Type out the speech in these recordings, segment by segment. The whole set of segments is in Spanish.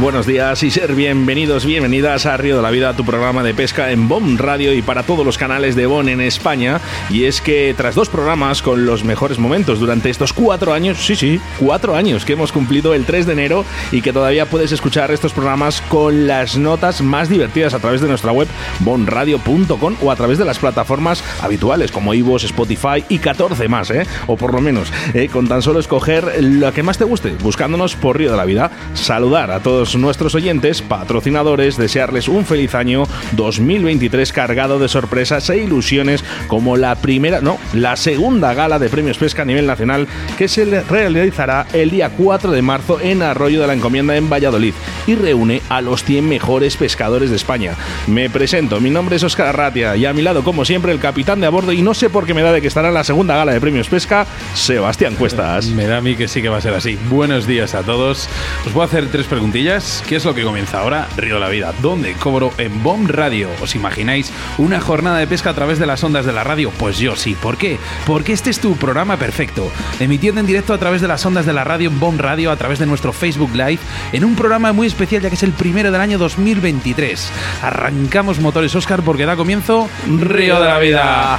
Buenos días y ser bienvenidos, bienvenidas a Río de la Vida, tu programa de pesca en BOM Radio y para todos los canales de BON en España. Y es que tras dos programas con los mejores momentos durante estos cuatro años, sí, sí, cuatro años que hemos cumplido el 3 de enero y que todavía puedes escuchar estos programas con las notas más divertidas a través de nuestra web bonradio.com o a través de las plataformas habituales como iVoox, Spotify y 14 más, ¿eh? O por lo menos, ¿eh? con tan solo escoger lo que más te guste, buscándonos por Río de la Vida. Saludar a todos nuestros oyentes, patrocinadores, desearles un feliz año 2023 cargado de sorpresas e ilusiones como la primera, no, la segunda gala de premios pesca a nivel nacional que se realizará el día 4 de marzo en Arroyo de la Encomienda en Valladolid y reúne a los 100 mejores pescadores de España. Me presento, mi nombre es Oscar Arratia y a mi lado, como siempre, el capitán de a bordo y no sé por qué me da de que estará en la segunda gala de premios pesca, Sebastián Cuestas. Me da a mí que sí que va a ser así. Buenos días a todos. Os voy a hacer tres preguntillas ¿Qué es lo que comienza ahora? Río de la Vida. ¿Dónde? Cobro en BOM Radio. ¿Os imagináis una jornada de pesca a través de las ondas de la radio? Pues yo sí. ¿Por qué? Porque este es tu programa perfecto. Emitiendo en directo a través de las ondas de la radio en BOM Radio, a través de nuestro Facebook Live, en un programa muy especial ya que es el primero del año 2023. Arrancamos motores, Oscar, porque da comienzo Río de la Vida.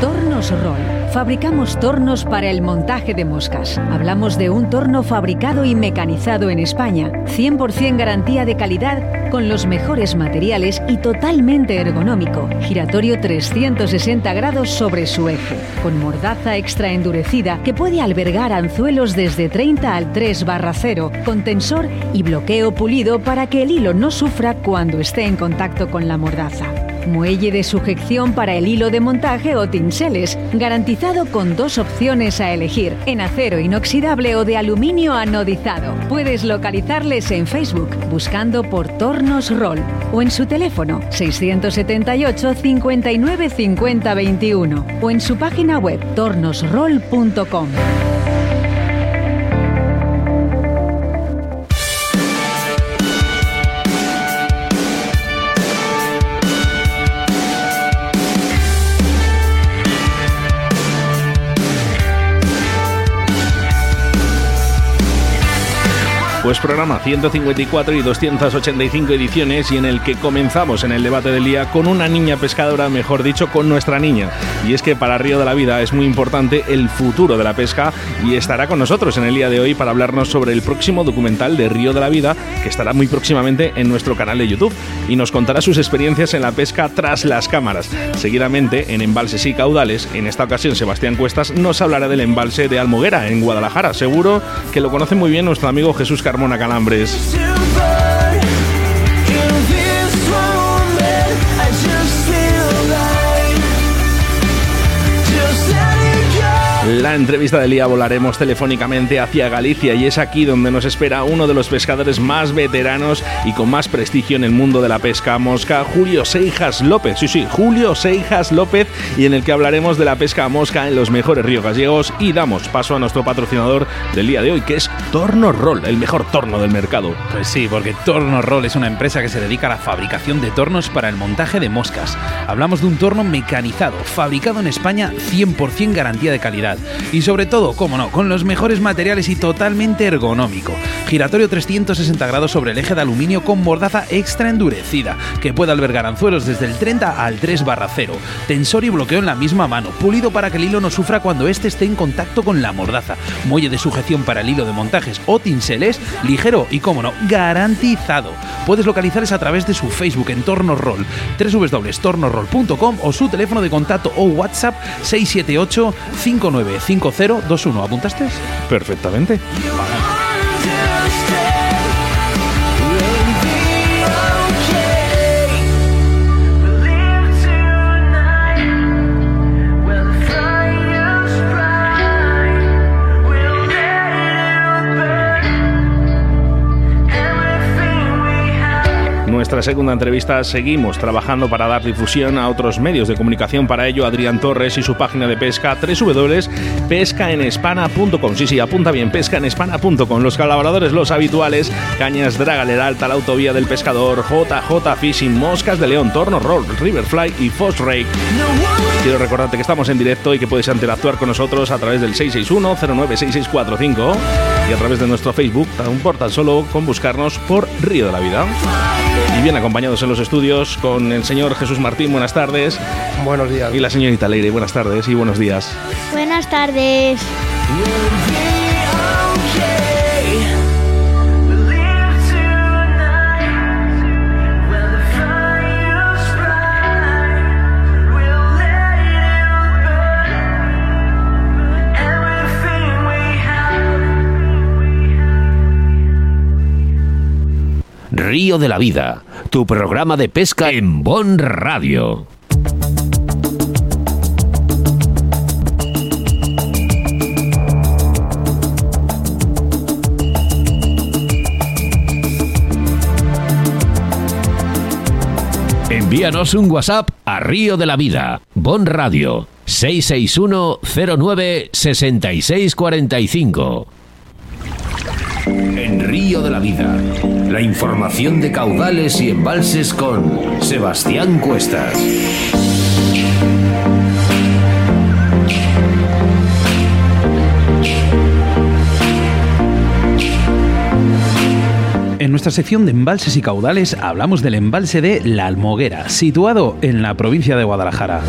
Tornos Roll Fabricamos tornos para el montaje de moscas. Hablamos de un torno fabricado y mecanizado en España, 100% garantía de calidad, con los mejores materiales y totalmente ergonómico. Giratorio 360 grados sobre su eje, con mordaza extra endurecida que puede albergar anzuelos desde 30 al 3 barra 0, con tensor y bloqueo pulido para que el hilo no sufra cuando esté en contacto con la mordaza muelle de sujeción para el hilo de montaje o tinseles, garantizado con dos opciones a elegir, en acero inoxidable o de aluminio anodizado. Puedes localizarles en Facebook buscando por Tornos Roll o en su teléfono 678 59 50 21 o en su página web tornosroll.com. Pues programa 154 y 285 ediciones y en el que comenzamos en el debate del día con una niña pescadora, mejor dicho, con nuestra niña. Y es que para Río de la Vida es muy importante el futuro de la pesca y estará con nosotros en el día de hoy para hablarnos sobre el próximo documental de Río de la Vida que estará muy próximamente en nuestro canal de YouTube y nos contará sus experiencias en la pesca tras las cámaras. Seguidamente, en embalses y caudales, en esta ocasión Sebastián Cuestas nos hablará del embalse de Almoguera en Guadalajara. Seguro que lo conoce muy bien nuestro amigo Jesús Carlos Mona Calambres. La entrevista del día volaremos telefónicamente hacia Galicia y es aquí donde nos espera uno de los pescadores más veteranos y con más prestigio en el mundo de la pesca mosca, Julio Seijas López. Sí, sí, Julio Seijas López y en el que hablaremos de la pesca mosca en los mejores ríos gallegos y damos paso a nuestro patrocinador del día de hoy que es Torno Roll, el mejor torno del mercado. Pues sí, porque Torno Roll es una empresa que se dedica a la fabricación de tornos para el montaje de moscas. Hablamos de un torno mecanizado, fabricado en España 100% garantía de calidad. Y sobre todo, como no, con los mejores materiales y totalmente ergonómico. Giratorio 360 grados sobre el eje de aluminio con mordaza extra endurecida, que puede albergar anzuelos desde el 30 al 3 barra 0. Tensor y bloqueo en la misma mano, pulido para que el hilo no sufra cuando éste esté en contacto con la mordaza. Muelle de sujeción para el hilo de montajes o tinseles, ligero y, como no, garantizado. Puedes localizarles a través de su Facebook en Torno Roll, www.tornorroll.com o su teléfono de contacto o WhatsApp 678 595021. ¿Apuntaste? Perfectamente. Nuestra segunda entrevista seguimos trabajando para dar difusión a otros medios de comunicación. Para ello, Adrián Torres y su página de pesca www.pescaenespana.com. Sí, sí, apunta bien, pescaenespana.com. Los colaboradores, los habituales, Cañas Dragaler Alta, la autovía del pescador, JJ Fishing, Moscas de León, Torno Roll, Riverfly y Rake. Quiero recordarte que estamos en directo y que puedes interactuar con nosotros a través del 661-096645 y a través de nuestro Facebook. Tan importa solo con buscarnos por Río de la Vida bien acompañados en los estudios con el señor Jesús Martín, buenas tardes. Buenos días. Y la señorita Leire, buenas tardes y buenos días. Buenas tardes. Río de la Vida, tu programa de pesca en Bon Radio. Envíanos un WhatsApp a Río de la Vida, Bon Radio, 661 09 6645. En Río de la Vida, la información de caudales y embalses con Sebastián Cuestas. En nuestra sección de embalses y caudales hablamos del embalse de La Almoguera, situado en la provincia de Guadalajara.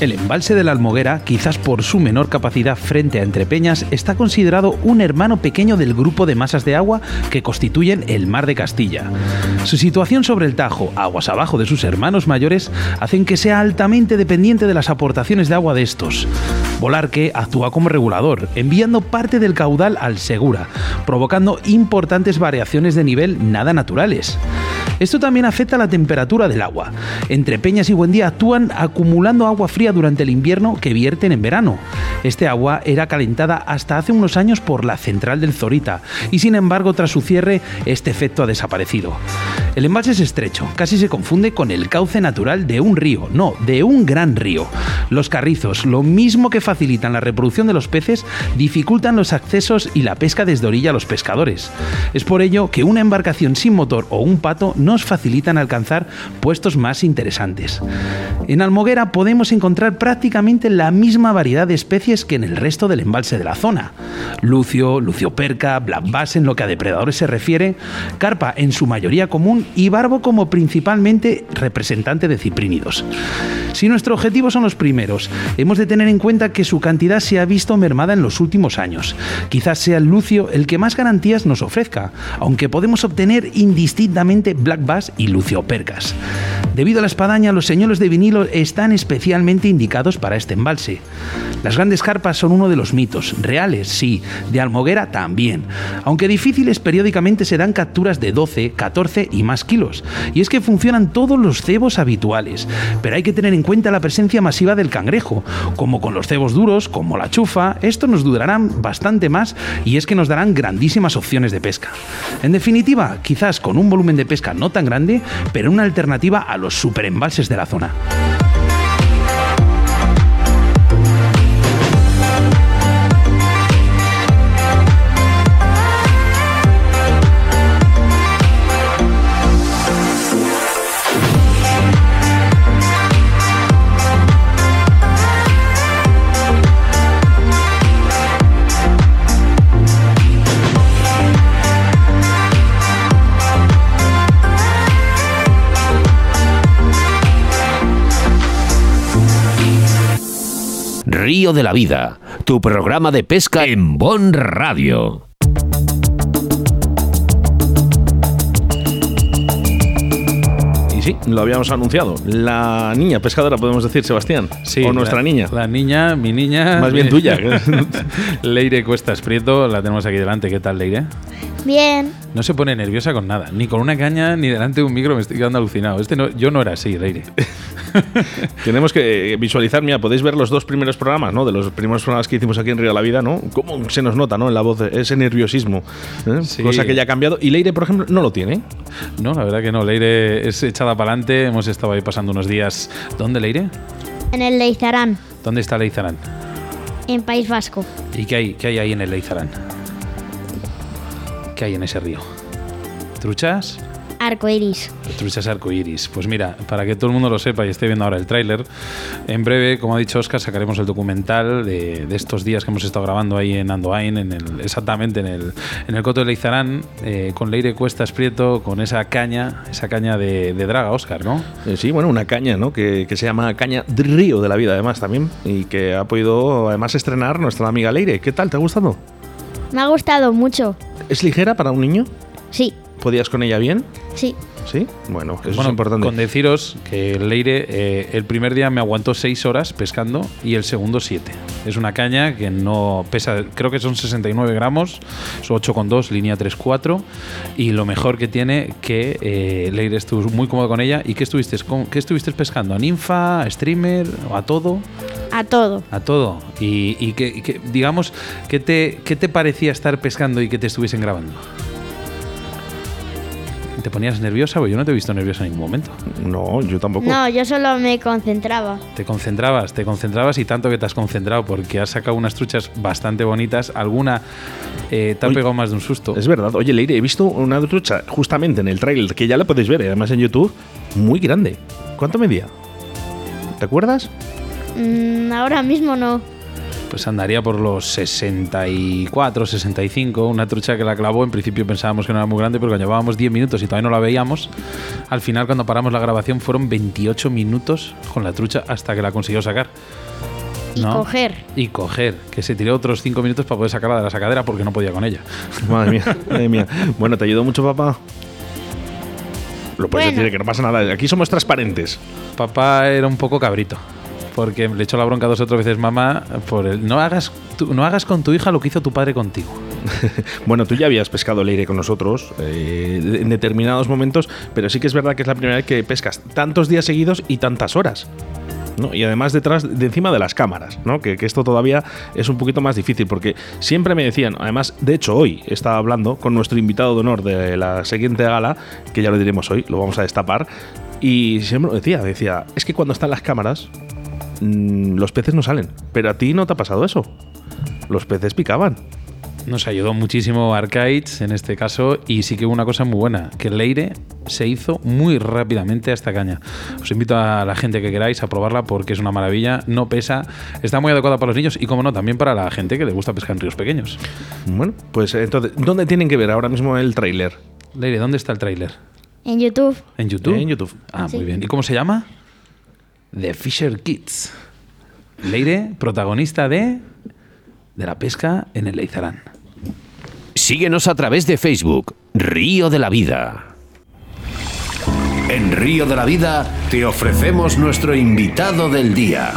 El embalse de la Almoguera, quizás por su menor capacidad frente a Entrepeñas, está considerado un hermano pequeño del grupo de masas de agua que constituyen el Mar de Castilla. Su situación sobre el Tajo, aguas abajo de sus hermanos mayores, hacen que sea altamente dependiente de las aportaciones de agua de estos. Volarque actúa como regulador, enviando parte del caudal al Segura, provocando importantes variaciones de nivel nada naturales. Esto también afecta la temperatura del agua. Entre Peñas y Buendía actúan acumulando agua fría durante el invierno que vierten en verano. Este agua era calentada hasta hace unos años por la central del Zorita y sin embargo tras su cierre este efecto ha desaparecido. El embalse es estrecho, casi se confunde con el cauce natural de un río, no, de un gran río. Los carrizos, lo mismo que facilitan la reproducción de los peces, dificultan los accesos y la pesca desde orilla a los pescadores. Es por ello que una embarcación sin motor o un pato nos facilitan alcanzar puestos más interesantes. En Almoguera podemos encontrar prácticamente la misma variedad de especies que en el resto del embalse de la zona. Lucio, lucioperca, black bass en lo que a depredadores se refiere, carpa en su mayoría común y barbo como principalmente representante de ciprínidos. Si nuestro objetivo son los primeros, hemos de tener en cuenta que su cantidad se ha visto mermada en los últimos años. Quizás sea el lucio el que más garantías nos ofrezca, aunque podemos obtener indistintamente black bass y luciopercas. Debido a la espadaña, los señuelos de vinilo están especialmente indicados para este embalse. Las grandes carpas son uno de los mitos, reales sí, de Almoguera también, aunque difíciles periódicamente se dan capturas de 12, 14 y más kilos, y es que funcionan todos los cebos habituales, pero hay que tener en cuenta la presencia masiva del cangrejo, como con los cebos duros, como la chufa, estos nos durarán bastante más y es que nos darán grandísimas opciones de pesca. En definitiva, quizás con un volumen de pesca no tan grande, pero una alternativa a los superembalses de la zona. Río de la Vida, tu programa de pesca en Bon Radio. Y sí, lo habíamos anunciado. La niña pescadora, podemos decir, Sebastián. Sí, O nuestra la- niña. La niña, mi niña. Más bien tuya. Leire Cuestas Prieto, la tenemos aquí delante. ¿Qué tal, Leire? Bien. No se pone nerviosa con nada, ni con una caña, ni delante de un micro, me estoy quedando alucinado. Este no, yo no era así, Leire. Tenemos que visualizar, mira, podéis ver los dos primeros programas, ¿no? De los primeros programas que hicimos aquí en Río de la Vida, ¿no? Cómo se nos nota, ¿no? En la voz, ese nerviosismo. ¿eh? Sí. Cosa que ya ha cambiado. Y Leire, por ejemplo, no lo tiene. No, la verdad que no. Leire es echada para adelante. Hemos estado ahí pasando unos días. ¿Dónde, Leire? En el Leizarán, ¿Dónde está Leizarán? en País Vasco. ¿Y qué hay, qué hay ahí en el Leizarán? ¿Qué hay en ese río? ¿Truchas? Arcoiris. Truchas arcoiris. Pues mira, para que todo el mundo lo sepa y esté viendo ahora el tráiler, en breve, como ha dicho Oscar, sacaremos el documental de, de estos días que hemos estado grabando ahí en Andoain, en el, exactamente en el, en el Coto de Leizarán, eh, con Leire Cuestas Prieto, con esa caña, esa caña de, de draga, Oscar, ¿no? Eh, sí, bueno, una caña, ¿no? Que, que se llama Caña de Río de la Vida, además, también. Y que ha podido, además, estrenar nuestra amiga Leire. ¿Qué tal? ¿Te ha gustado? Me ha gustado mucho. ¿Es ligera para un niño? Sí, ¿Podías con ella bien? sí. ¿Sí? Bueno, eso bueno, es importante. con deciros que Leire eh, el primer día me aguantó 6 horas pescando y el segundo 7. Es una caña que no pesa, creo que son 69 gramos, son 8,2, línea 3,4 y lo mejor que tiene que eh, Leire estuvo muy cómodo con ella y ¿qué estuviste, con, ¿qué estuviste pescando? ¿A ninfa, a streamer, a todo? A todo. A todo. Y, y que, digamos, ¿qué te, ¿qué te parecía estar pescando y que te estuviesen grabando? ¿Te ponías nerviosa? Porque yo no te he visto nerviosa en ningún momento. No, yo tampoco. No, yo solo me concentraba. Te concentrabas, te concentrabas y tanto que te has concentrado porque has sacado unas truchas bastante bonitas. Alguna eh, te ha Oye, pegado más de un susto. Es verdad. Oye, Leire, he visto una trucha justamente en el trailer, que ya la podéis ver, además en YouTube, muy grande. ¿Cuánto medía? ¿Te acuerdas? Mm, ahora mismo no. Pues andaría por los 64, 65. Una trucha que la clavó. En principio pensábamos que no era muy grande, pero cuando llevábamos 10 minutos y todavía no la veíamos, al final, cuando paramos la grabación, fueron 28 minutos con la trucha hasta que la consiguió sacar. Y ¿No? coger. Y coger, que se tiró otros 5 minutos para poder sacarla de la sacadera porque no podía con ella. Madre mía, madre mía. Bueno, ¿te ayudó mucho papá? Lo puedes Bueno. decir, que no pasa nada. Aquí somos transparentes. Papá era un poco cabrito. Porque le echó la bronca dos o tres veces mamá por el no hagas no hagas con tu hija lo que hizo tu padre contigo. Bueno, tú ya habías pescado leire con nosotros eh, en determinados momentos, pero sí que es verdad que es la primera vez que pescas tantos días seguidos y tantas horas. ¿no? Y además detrás, de encima de las cámaras, ¿no? Que, que esto todavía es un poquito más difícil, porque siempre me decían, además, de hecho hoy estaba hablando con nuestro invitado de honor de la siguiente gala, que ya lo diremos hoy, lo vamos a destapar, y siempre decía, decía, es que cuando están las cámaras, mm, los peces no salen, pero a ti no te ha pasado eso. Los peces picaban. Nos ayudó muchísimo Arcades en este caso y sí que hubo una cosa muy buena, que el Leire se hizo muy rápidamente a esta caña. Os invito a la gente que queráis a probarla porque es una maravilla, no pesa, está muy adecuada para los niños y como no, también para la gente que le gusta pescar en ríos pequeños. Bueno, pues entonces, ¿dónde tienen que ver ahora mismo el tráiler? Leire, ¿dónde está el tráiler? En YouTube. ¿En YouTube? En YouTube. Ah, Sí. muy bien. ¿Y cómo se llama? The Fisher Kids. Leire, protagonista de de la pesca en el Leizarán. Síguenos a través de Facebook, Río de la Vida. En Río de la Vida te ofrecemos nuestro invitado del día.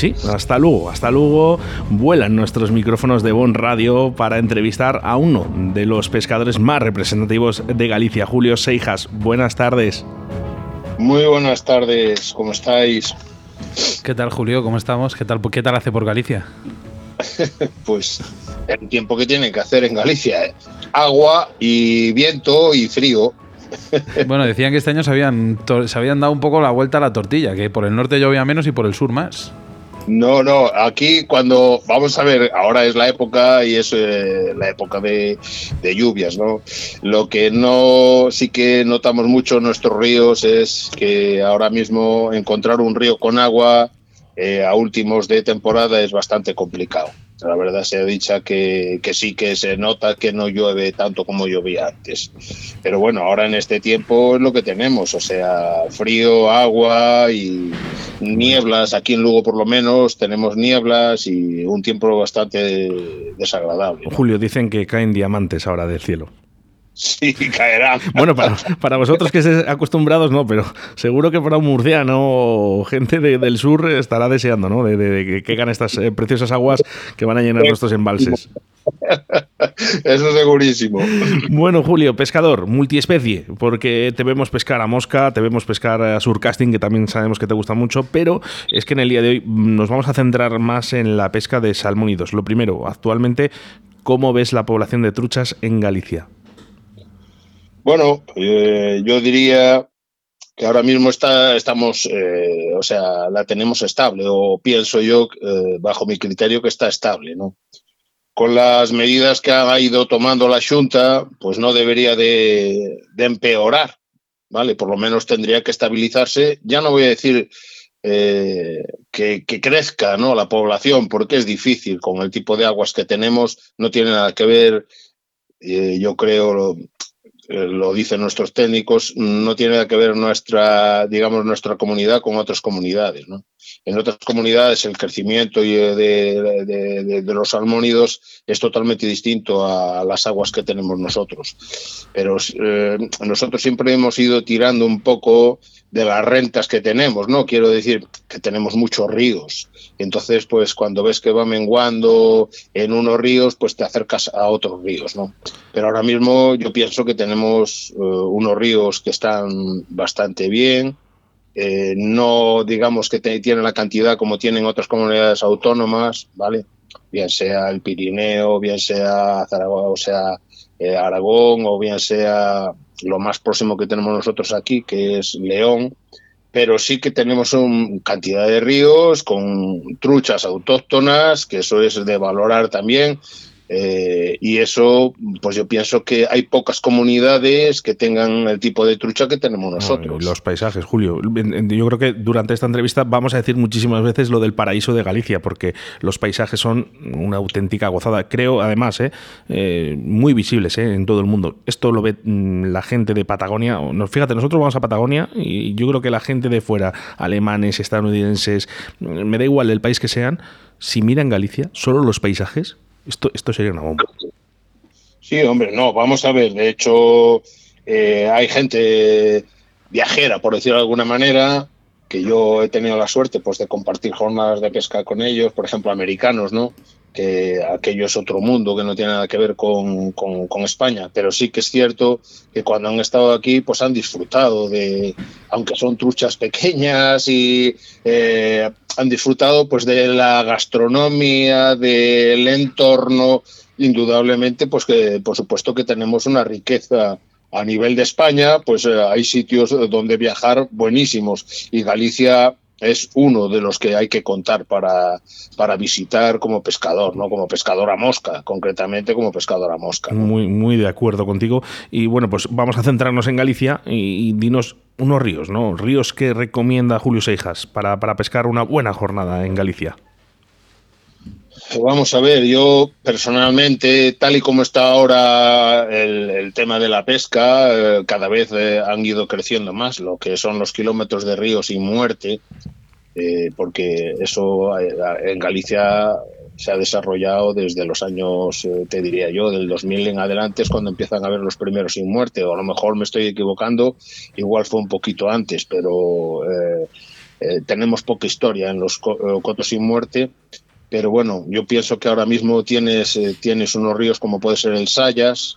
Sí, hasta luego, hasta luego vuelan nuestros micrófonos de Bon Radio para entrevistar a uno de los pescadores más representativos de Galicia, Julio Seijas. Buenas tardes. Muy buenas tardes, ¿cómo estáis? ¿Qué tal, Julio? ¿Cómo estamos? ¿Qué tal, qué tal hace por Galicia? pues el tiempo que tienen que hacer en Galicia, ¿eh? agua y viento y frío. bueno, decían que este año se habían, se habían dado un poco la vuelta a la tortilla, que por el norte llovía menos y por el sur más. No, no, aquí cuando vamos a ver, ahora es la época y es eh, la época de, lluvias, ¿no? Lo que no sí que notamos mucho en nuestros ríos es que ahora mismo encontrar un río con agua eh, a últimos de temporada es bastante complicado. La verdad se ha dicho que, sí que se nota que no llueve tanto como llovía antes. Pero bueno, ahora en este tiempo es lo que tenemos, o sea, frío, agua y nieblas. Aquí en Lugo por lo menos tenemos nieblas y un tiempo bastante desagradable. Julio, dicen que caen diamantes ahora del cielo. Sí, caerá. Bueno, para, vosotros que estéis acostumbrados, no, pero seguro que para un murciano o gente del sur estará deseando, ¿no? De, que caigan estas eh, preciosas aguas que van a llenar nuestros embalses. Eso segurísimo. Bueno, Julio, pescador, multiespecie, porque te vemos pescar a mosca, te vemos pescar a surcasting, que también sabemos que te gusta mucho, pero es que en el día de hoy nos vamos a centrar más en la pesca de salmónidos. Lo primero, actualmente, ¿cómo ves la población de truchas en Galicia? Bueno, eh, yo diría que ahora mismo está, estamos, eh, o sea, la tenemos estable, o pienso yo, eh, bajo mi criterio, que está estable, ¿no? Con las medidas que ha ido tomando la Junta, pues no debería de, empeorar, ¿vale? Por lo menos tendría que estabilizarse. Ya no voy a decir que, crezca ¿no? la población, porque es difícil con el tipo de aguas que tenemos, no tiene nada que ver, yo creo, eh, lo dicen nuestros técnicos, no tiene nada que ver nuestra, digamos, nuestra comunidad con otras comunidades. ¿no? En otras comunidades el crecimiento de, de, de, los salmónidos es totalmente distinto a las aguas que tenemos nosotros. Pero eh, nosotros siempre hemos ido tirando un poco de las rentas que tenemos, ¿no? Quiero decir que tenemos muchos ríos. Entonces, pues cuando ves que va menguando en unos ríos, pues te acercas a otros ríos, ¿no? Pero ahora mismo yo pienso que tenemos eh, unos ríos que están bastante bien, eh, no digamos que tienen la cantidad como tienen otras comunidades autónomas, ¿vale? Bien sea el Pirineo, bien sea Zaragoza, o sea eh, Aragón, o bien sea lo más próximo que tenemos nosotros aquí, que es León, pero sí que tenemos una cantidad de ríos con truchas autóctonas, que eso es de valorar también, eh, y eso, pues yo pienso que hay pocas comunidades que tengan el tipo de trucha que tenemos nosotros. los paisajes, Julio. Yo creo que durante esta entrevista vamos a decir muchísimas veces lo del paraíso de Galicia, porque los paisajes son una auténtica gozada. Creo, además, eh, eh, muy visibles en todo el mundo. Esto lo ve mm, la gente de Patagonia. Fíjate, nosotros vamos a Patagonia y yo creo que la gente de fuera, alemanes, estadounidenses, mm, me da igual el país que sean, si miran Galicia, solo los paisajes, esto, esto sería una bomba. Sí, hombre, no, vamos a ver. De hecho, eh, hay gente viajera, por decirlo de alguna manera, que yo he tenido la suerte pues, de compartir jornadas de pesca con ellos, por ejemplo, americanos, ¿no? Que aquello es otro mundo que no tiene nada que ver con, con, España, pero sí que es cierto que cuando han estado aquí pues han disfrutado de, aunque son truchas pequeñas y eh, han disfrutado pues de la gastronomía, del entorno, indudablemente pues que por supuesto que tenemos una riqueza a nivel de España, pues eh, hay sitios donde viajar buenísimos. Y Galicia es uno de los que hay que contar para, para visitar como pescador, ¿no? Como pescador a mosca, concretamente como pescador a mosca. Muy, muy de acuerdo contigo. Y bueno, pues vamos a centrarnos en Galicia y, dinos unos ríos, ¿no? Ríos que recomienda Julio Seijas para, para pescar una buena jornada en Galicia. Vamos a ver, yo personalmente, tal y como está ahora el, tema de la pesca, eh, cada vez eh, han ido creciendo más lo que son los kilómetros de ríos sin muerte, eh, porque eso en Galicia se ha desarrollado desde los años, te diría yo, del 2000 en adelante es cuando empiezan a haber los primeros sin muerte, o a lo mejor me estoy equivocando, igual fue un poquito antes, pero eh, tenemos poca historia en los co- cotos sin muerte, pero bueno, yo pienso que ahora mismo tienes, eh, tienes unos ríos como puede ser el Sayas,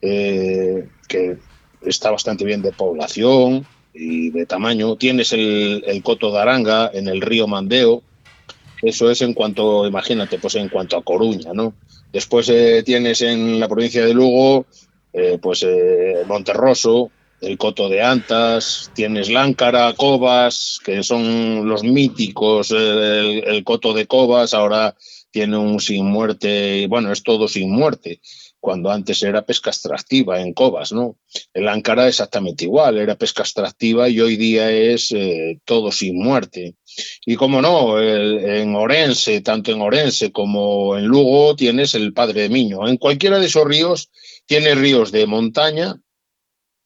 eh, que está bastante bien de población y de tamaño. Tienes el, el coto de Aranga en el río Mandeo. Eso es en cuanto, imagínate, pues en cuanto a Coruña, ¿no? Después eh, tienes en la provincia de Lugo, pues Monterroso, el Coto de Antas, tienes Láncara, Cobas, que son los míticos, eh, el, Coto de Cobas, ahora tiene un sin muerte, bueno, es todo sin muerte, cuando antes era pesca extractiva en Cobas, ¿no? El Áncara exactamente igual, era pesca extractiva y hoy día es eh, todo sin muerte. Y como no, en Orense, tanto en Orense como en Lugo, tienes el Padre de Miño. En cualquiera de esos ríos, tienes ríos de montaña,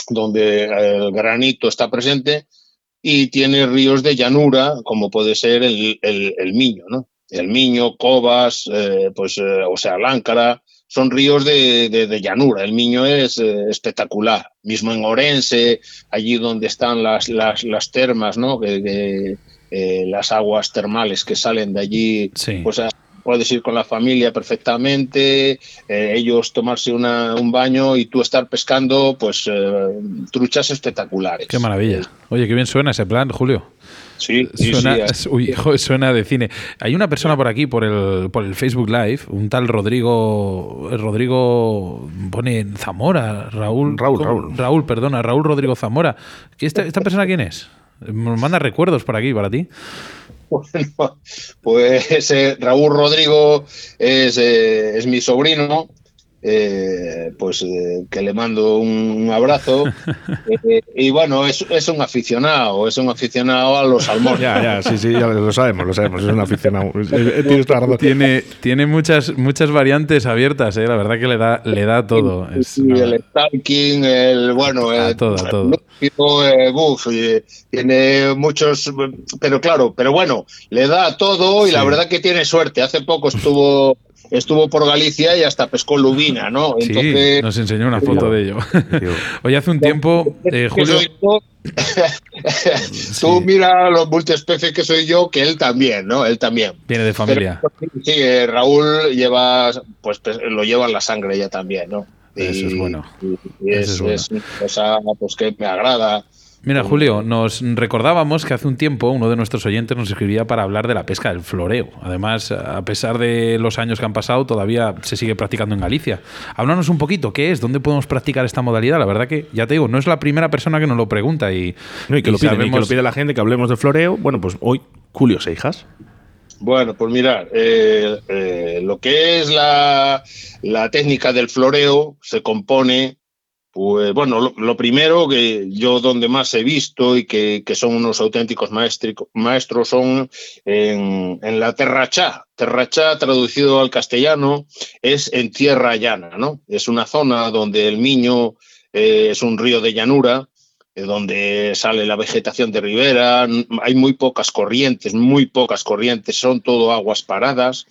donde el granito está presente, y tienes ríos de llanura, como puede ser el, el- el Miño, ¿no? El Miño, Cobas, eh, pues, eh, o sea, Láncara, son ríos de, de- de llanura. El Miño es eh, espectacular. Mismo en Orense, allí donde están las, las, las termas, ¿no? Que- que, eh, las aguas termales que salen de allí, Sí. pues puedes ir con la familia perfectamente, eh, ellos tomarse una- un baño y tú estar pescando, pues eh, truchas espectaculares. Qué maravilla. Oye, qué bien suena ese plan, Julio. Sí, sí, Suena, sí, uy, joder, suena de cine. Hay una persona por aquí, por el, por el Facebook Live, un tal Rodrigo. Rodrigo pone Zamora, Raúl. Raúl, ¿cómo? Raúl. Raúl, perdona, Raúl Rodrigo Zamora. ¿Qué ¿Esta, ¿Esta persona quién es? Nos manda recuerdos por aquí, para ti. Pues eh, Raúl Rodrigo es, eh, es mi sobrino, eh, pues eh, que le mando un abrazo. Eh, y bueno, es, es un aficionado, es un aficionado a los salmones. Ya, ya, sí, sí, ya lo sabemos, lo sabemos. Es un aficionado. Tienes toda la razón. Tiene, tiene muchas, muchas variantes abiertas, ¿eh? la verdad que le da, le da todo. Es Sí, una- el stalking, el bueno, eh, todo, a todo. lúcido, eh, buf, eh, tiene muchos, pero claro, pero bueno, le da todo y la verdad que tiene suerte. Hace poco estuvo estuvo por Galicia y hasta pescó lubina, ¿no? Sí, nos enseñó una foto de ello. Oye, hace un tiempo, eh, Julio. tú mira los multiespecies que soy yo, que él también, ¿no? Él también. Viene de familia. Pero, sí, eh, Raúl lleva, pues pues, lo lleva en la sangre ya también, ¿no? Eso es bueno. y- y es, Eso es es una cosa pues, que me agrada. Mira, Julio, nos recordábamos que hace un tiempo uno de nuestros oyentes nos escribía para hablar de la pesca del floreo. Además, a pesar de los años que han pasado, todavía se sigue practicando en Galicia. Háblanos un poquito, ¿qué es? ¿Dónde podemos practicar esta modalidad? La verdad que, ya te digo, no es la primera persona que nos lo pregunta y, No, y que lo piden, y que lo pide la gente, que hablemos de floreo. Bueno, pues hoy, Julio Seijas. Bueno, pues mirar, eh, eh, lo que es la, la técnica del floreo se compone, pues bueno, lo, primero que yo donde más he visto y que, que son unos auténticos maestros son en, en la terrachá. Terrachá, traducido al castellano, es en tierra llana, ¿no? Es una zona donde el Miño eh, es un río de llanura, eh, donde sale la vegetación de ribera, hay muy pocas corrientes, muy pocas corrientes, son todo aguas paradas.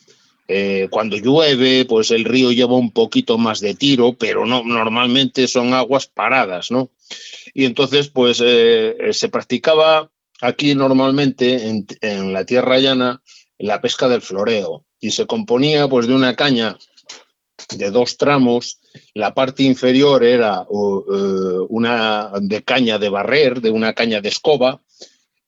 Eh, cuando llueve, pues el río lleva un poquito más de tiro, pero no, normalmente son aguas paradas, ¿no? Y entonces, pues eh, se practicaba aquí normalmente en, la tierra llana la pesca del floreo y se componía pues de una caña de dos tramos. La parte inferior era uh, una de caña de barrer, de una caña de escoba,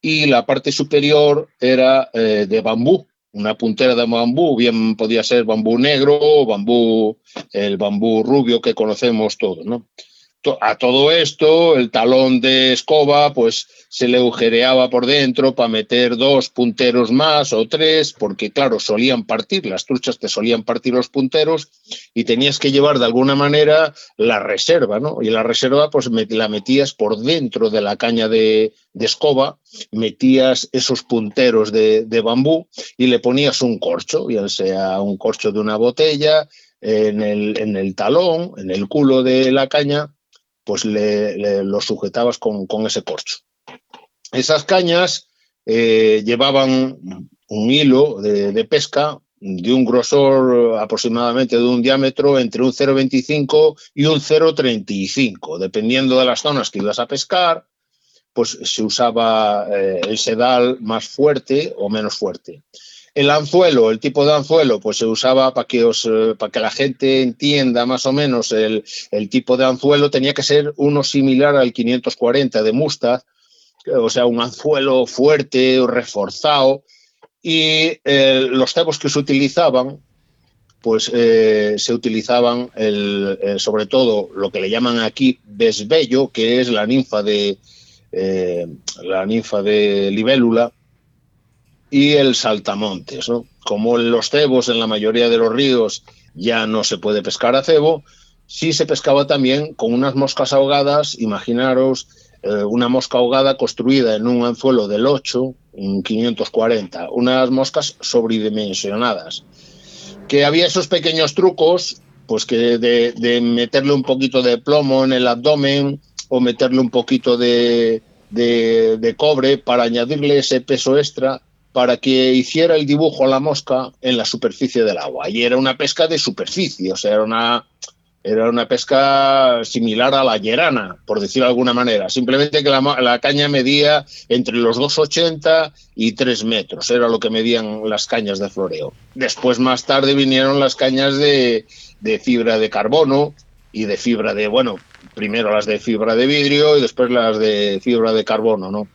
y la parte superior era de bambú, una puntera de bambú, bien podía ser bambú negro bambú, el bambú rubio que conocemos todos, ¿no? A todo esto, el talón de escoba, pues se le agujereaba por dentro para meter dos punteros más o tres, porque claro, solían partir, las truchas te solían partir los punteros y tenías que llevar de alguna manera la reserva, ¿no? Y la reserva, pues la metías por dentro de la caña de, escoba, metías esos punteros de, de bambú y le ponías un corcho, ya sea un corcho de una botella, en el, en el talón, en el culo de la caña, pues le, lo sujetabas con, con ese corcho. Esas cañas eh, llevaban un hilo de, de pesca de un grosor aproximadamente de un diámetro entre un 0,25 y un 0,35, dependiendo de las zonas que ibas a pescar, pues se usaba eh, el sedal más fuerte o menos fuerte. El anzuelo, el tipo de anzuelo, pues se usaba para que, os, eh, para que la gente entienda más o menos el, el tipo de anzuelo, tenía que ser uno similar al 540 de Mustad, o sea, un anzuelo fuerte, reforzado, y eh, los cebos que se utilizaban, pues eh, se utilizaban el, eh, sobre todo lo que le llaman aquí besbello, que es la ninfa de eh, la ninfa de libélula, y el saltamontes. ¿no? Como en los cebos en la mayoría de los ríos ya no se puede pescar a cebo, sí se pescaba también con unas moscas ahogadas, imaginaros eh, una mosca ahogada construida en un anzuelo del 8, un 540, unas moscas sobredimensionadas. Que había esos pequeños trucos, pues que de, meterle un poquito de plomo en el abdomen o meterle un poquito de cobre para añadirle ese peso extra para que hiciera el dibujo a la mosca en la superficie del agua. Y era una pesca de superficie, o sea, era una, era una pesca similar a la llerana, por decirlo de alguna manera. Simplemente que la, caña medía entre los 2,80 y 3 metros, era lo que medían las cañas de floreo. Después, más tarde, vinieron las cañas de, de fibra de carbono y de fibra de, bueno, primero las de fibra de vidrio y después las de fibra de carbono, ¿no?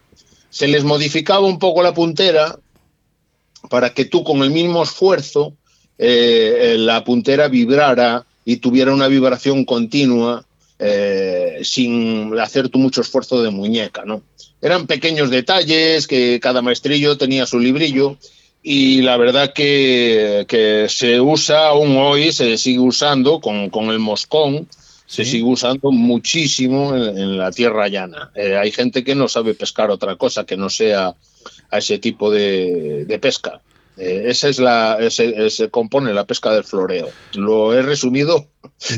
Se les modificaba un poco la puntera para que tú con el mismo esfuerzo eh, la puntera vibrara y tuviera una vibración continua eh, sin hacer tú mucho esfuerzo de muñeca, ¿no? Eran pequeños detalles que cada maestrillo tenía su librillo y la verdad que, que se usa aún hoy, se sigue usando con, con el moscón, se sigue usando muchísimo en, en la tierra llana. Eh, hay gente que no sabe pescar otra cosa que no sea a ese tipo de, de pesca. Eh, esa es la, ese compone la pesca del floreo. Lo he resumido.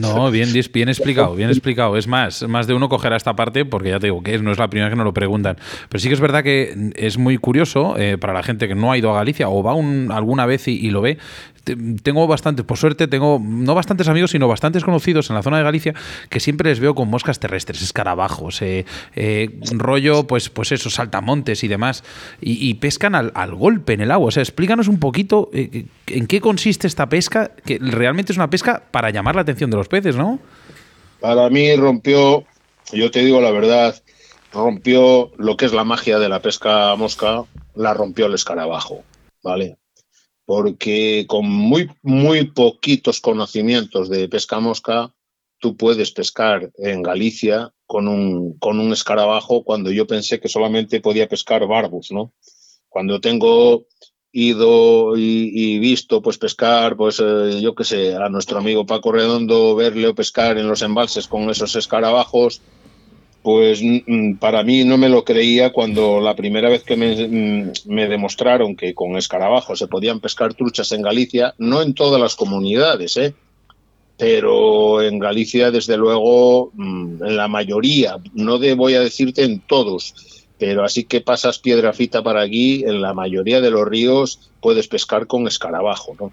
No, bien, bien explicado, bien explicado. Es más, más de uno cogerá esta parte porque ya te digo que no es la primera vez que nos lo preguntan. Pero sí que es verdad que es muy curioso eh, para la gente que no ha ido a Galicia o va un- alguna vez y, lo ve. Te- Tengo bastantes, por suerte, tengo no bastantes amigos, sino bastantes conocidos en la zona de Galicia que siempre les veo con moscas terrestres, escarabajos, eh, eh, rollo, pues, pues eso, saltamontes y demás. Y, pescan al, al golpe en el agua. O sea, explícanos un poquito en qué consiste esta pesca, que realmente es una pesca para llamar la atención de los peces, ¿no? Para mí rompió, yo te digo la verdad, rompió lo que es la magia de la pesca mosca, la rompió el escarabajo, ¿vale? Porque con muy, muy poquitos conocimientos de pesca mosca, tú puedes pescar en Galicia con un, con un escarabajo cuando yo pensé que solamente podía pescar barbus, ¿no? Cuando tengo ido y, visto pues pescar, pues eh, yo qué sé, a nuestro amigo Paco Redondo verle o pescar en los embalses con esos escarabajos, pues para mí no me lo creía cuando la primera vez que me, me demostraron que con escarabajos se podían pescar truchas en Galicia, no en todas las comunidades, ¿eh? pero en Galicia desde luego mm, en la mayoría, no de, voy a decirte en todos, pero así que pasas piedra fita para aquí, en la mayoría de los ríos puedes pescar con escarabajo, ¿no?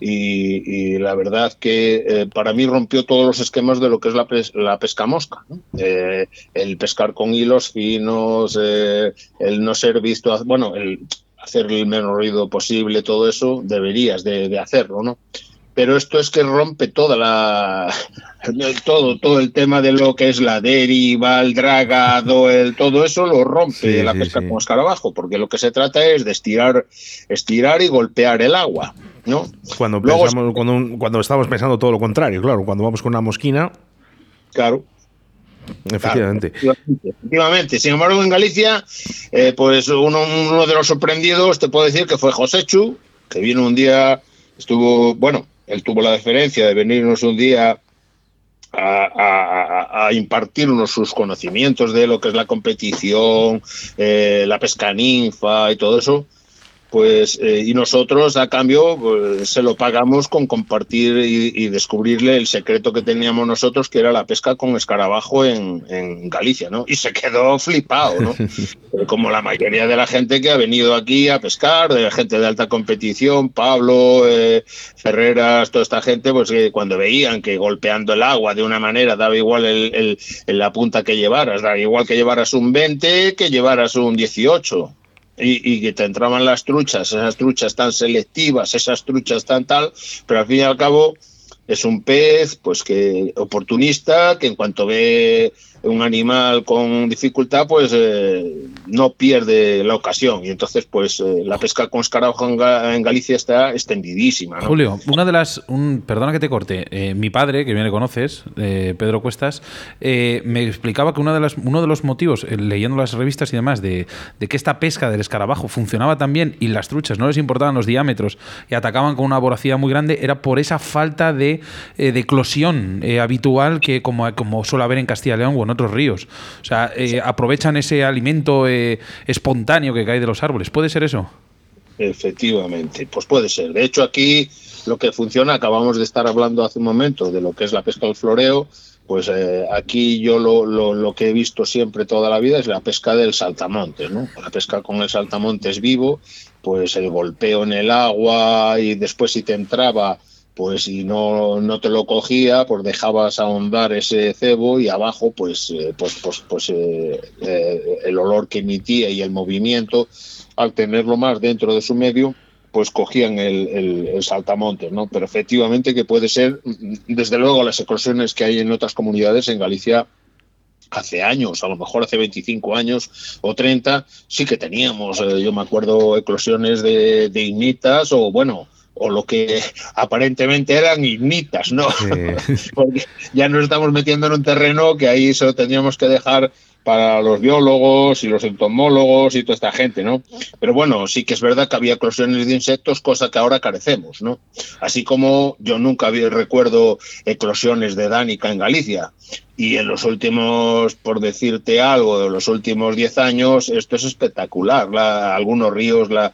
Y, la verdad que eh, para mí rompió todos los esquemas de lo que es la, pes la pesca mosca, ¿no? Eh, el pescar con hilos finos, eh, el no ser visto, bueno, el hacer el menos ruido posible, todo eso deberías de, de hacerlo, ¿no? Pero esto es que rompe toda la todo todo el tema de lo que es la deriva, el dragado, el todo eso lo rompe Sí, la sí, pesca sí. con escarabajo, porque lo que se trata es de estirar estirar y golpear el agua, ¿no? Cuando, Luego- pensamos, cuando, cuando estamos pensando todo lo contrario, claro, cuando vamos con una mosquina, Claro. efectivamente. Claro, efectivamente. Sin embargo, en Galicia, eh, pues uno, uno de los sorprendidos, te puedo decir que fue José Chu, que vino un día, estuvo, bueno, él tuvo la deferencia de venirnos un día a, a- impartirnos sus conocimientos de lo que es la competición, eh, la pesca ninfa y todo eso. Pues eh, y nosotros a cambio pues, se lo pagamos con compartir y, y, descubrirle el secreto que teníamos nosotros que era la pesca con escarabajo en, en Galicia no y se quedó flipado no como la mayoría de la gente que ha venido aquí a pescar de gente de alta competición Pablo eh, Ferreras toda esta gente pues que cuando veían que golpeando el agua de una manera daba igual el, el, el la punta que llevaras daba igual que llevaras un 20 que llevaras un 18 y, que te entraban las truchas, esas truchas tan selectivas, esas truchas tan tal, pero al fin y al cabo es un pez pues que oportunista que en cuanto ve un animal con dificultad pues eh, no pierde la ocasión y entonces pues eh, la pesca con escarabajo en, Ga en, Galicia está extendidísima ¿no? Julio una de las un, perdona que te corte eh, mi padre que bien le conoces Pedro Cuestas me explicaba que una de las, uno de los motivos leyendo las revistas y demás de, de, que esta pesca del escarabajo funcionaba tan bien y las truchas no les importaban los diámetros y atacaban con una voracidad muy grande era por esa falta de, de eclosión habitual que como, como suele haber en Castilla y León o en otros ríos. O sea, eh, aprovechan ese alimento eh, espontáneo que cae de los árboles. ¿Puede ser eso? Efectivamente, pues puede ser. De hecho, aquí lo que funciona, acabamos de estar hablando hace un momento de lo que es la pesca del floreo, pues eh, aquí yo lo, lo, lo, que he visto siempre toda la vida es la pesca del saltamontes, ¿no? La pesca con el saltamontes vivo, pues el golpeo en el agua y después si te entraba pues si no, no te lo cogía, pues dejabas ahondar ese cebo y abajo, pues, eh, pues, pues, pues eh, eh, el olor que emitía y el movimiento, al tenerlo más dentro de su medio, pues cogían el, el, el, saltamontes, ¿no? Pero efectivamente que puede ser, desde luego, las eclosiones que hay en otras comunidades en Galicia hace años, a lo mejor hace 25 años o 30, sí que teníamos, eh, yo me acuerdo, eclosiones de, de ignitas o, bueno, o lo que aparentemente eran ignitas, ¿no? Sí. Porque ya nos estamos metiendo en un terreno que ahí solo tendríamos que dejar para los biólogos y los entomólogos y toda esta gente, ¿no? Pero bueno, sí que es verdad que había eclosiones de insectos, cosa que ahora carecemos, ¿no? Así como yo nunca había, recuerdo eclosiones de dánica en Galicia. Y en los últimos, por decirte algo, de los últimos 10 años, esto es espectacular. La, algunos ríos, la,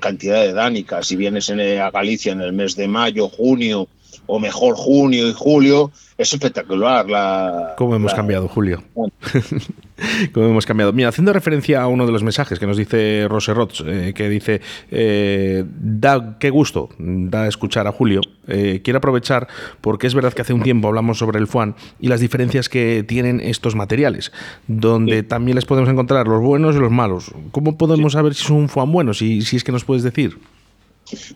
cantidad de dánica, si vienes en, a Galicia en el mes de mayo, junio, o mejor junio y julio, es espectacular. La, ¿Cómo hemos la... cambiado, Julio? ¿Cómo hemos cambiado? Mira, haciendo referencia a uno de los mensajes que nos dice Roserot, eh, que dice, eh, da qué gusto da escuchar a Julio. Eh, quiero aprovechar porque es verdad que hace un tiempo hablamos sobre el FUAN y las diferencias que tienen estos materiales, donde sí. también les podemos encontrar los buenos y los malos. ¿Cómo podemos sí. saber si es un FUAN bueno? Si, si es que nos puedes decir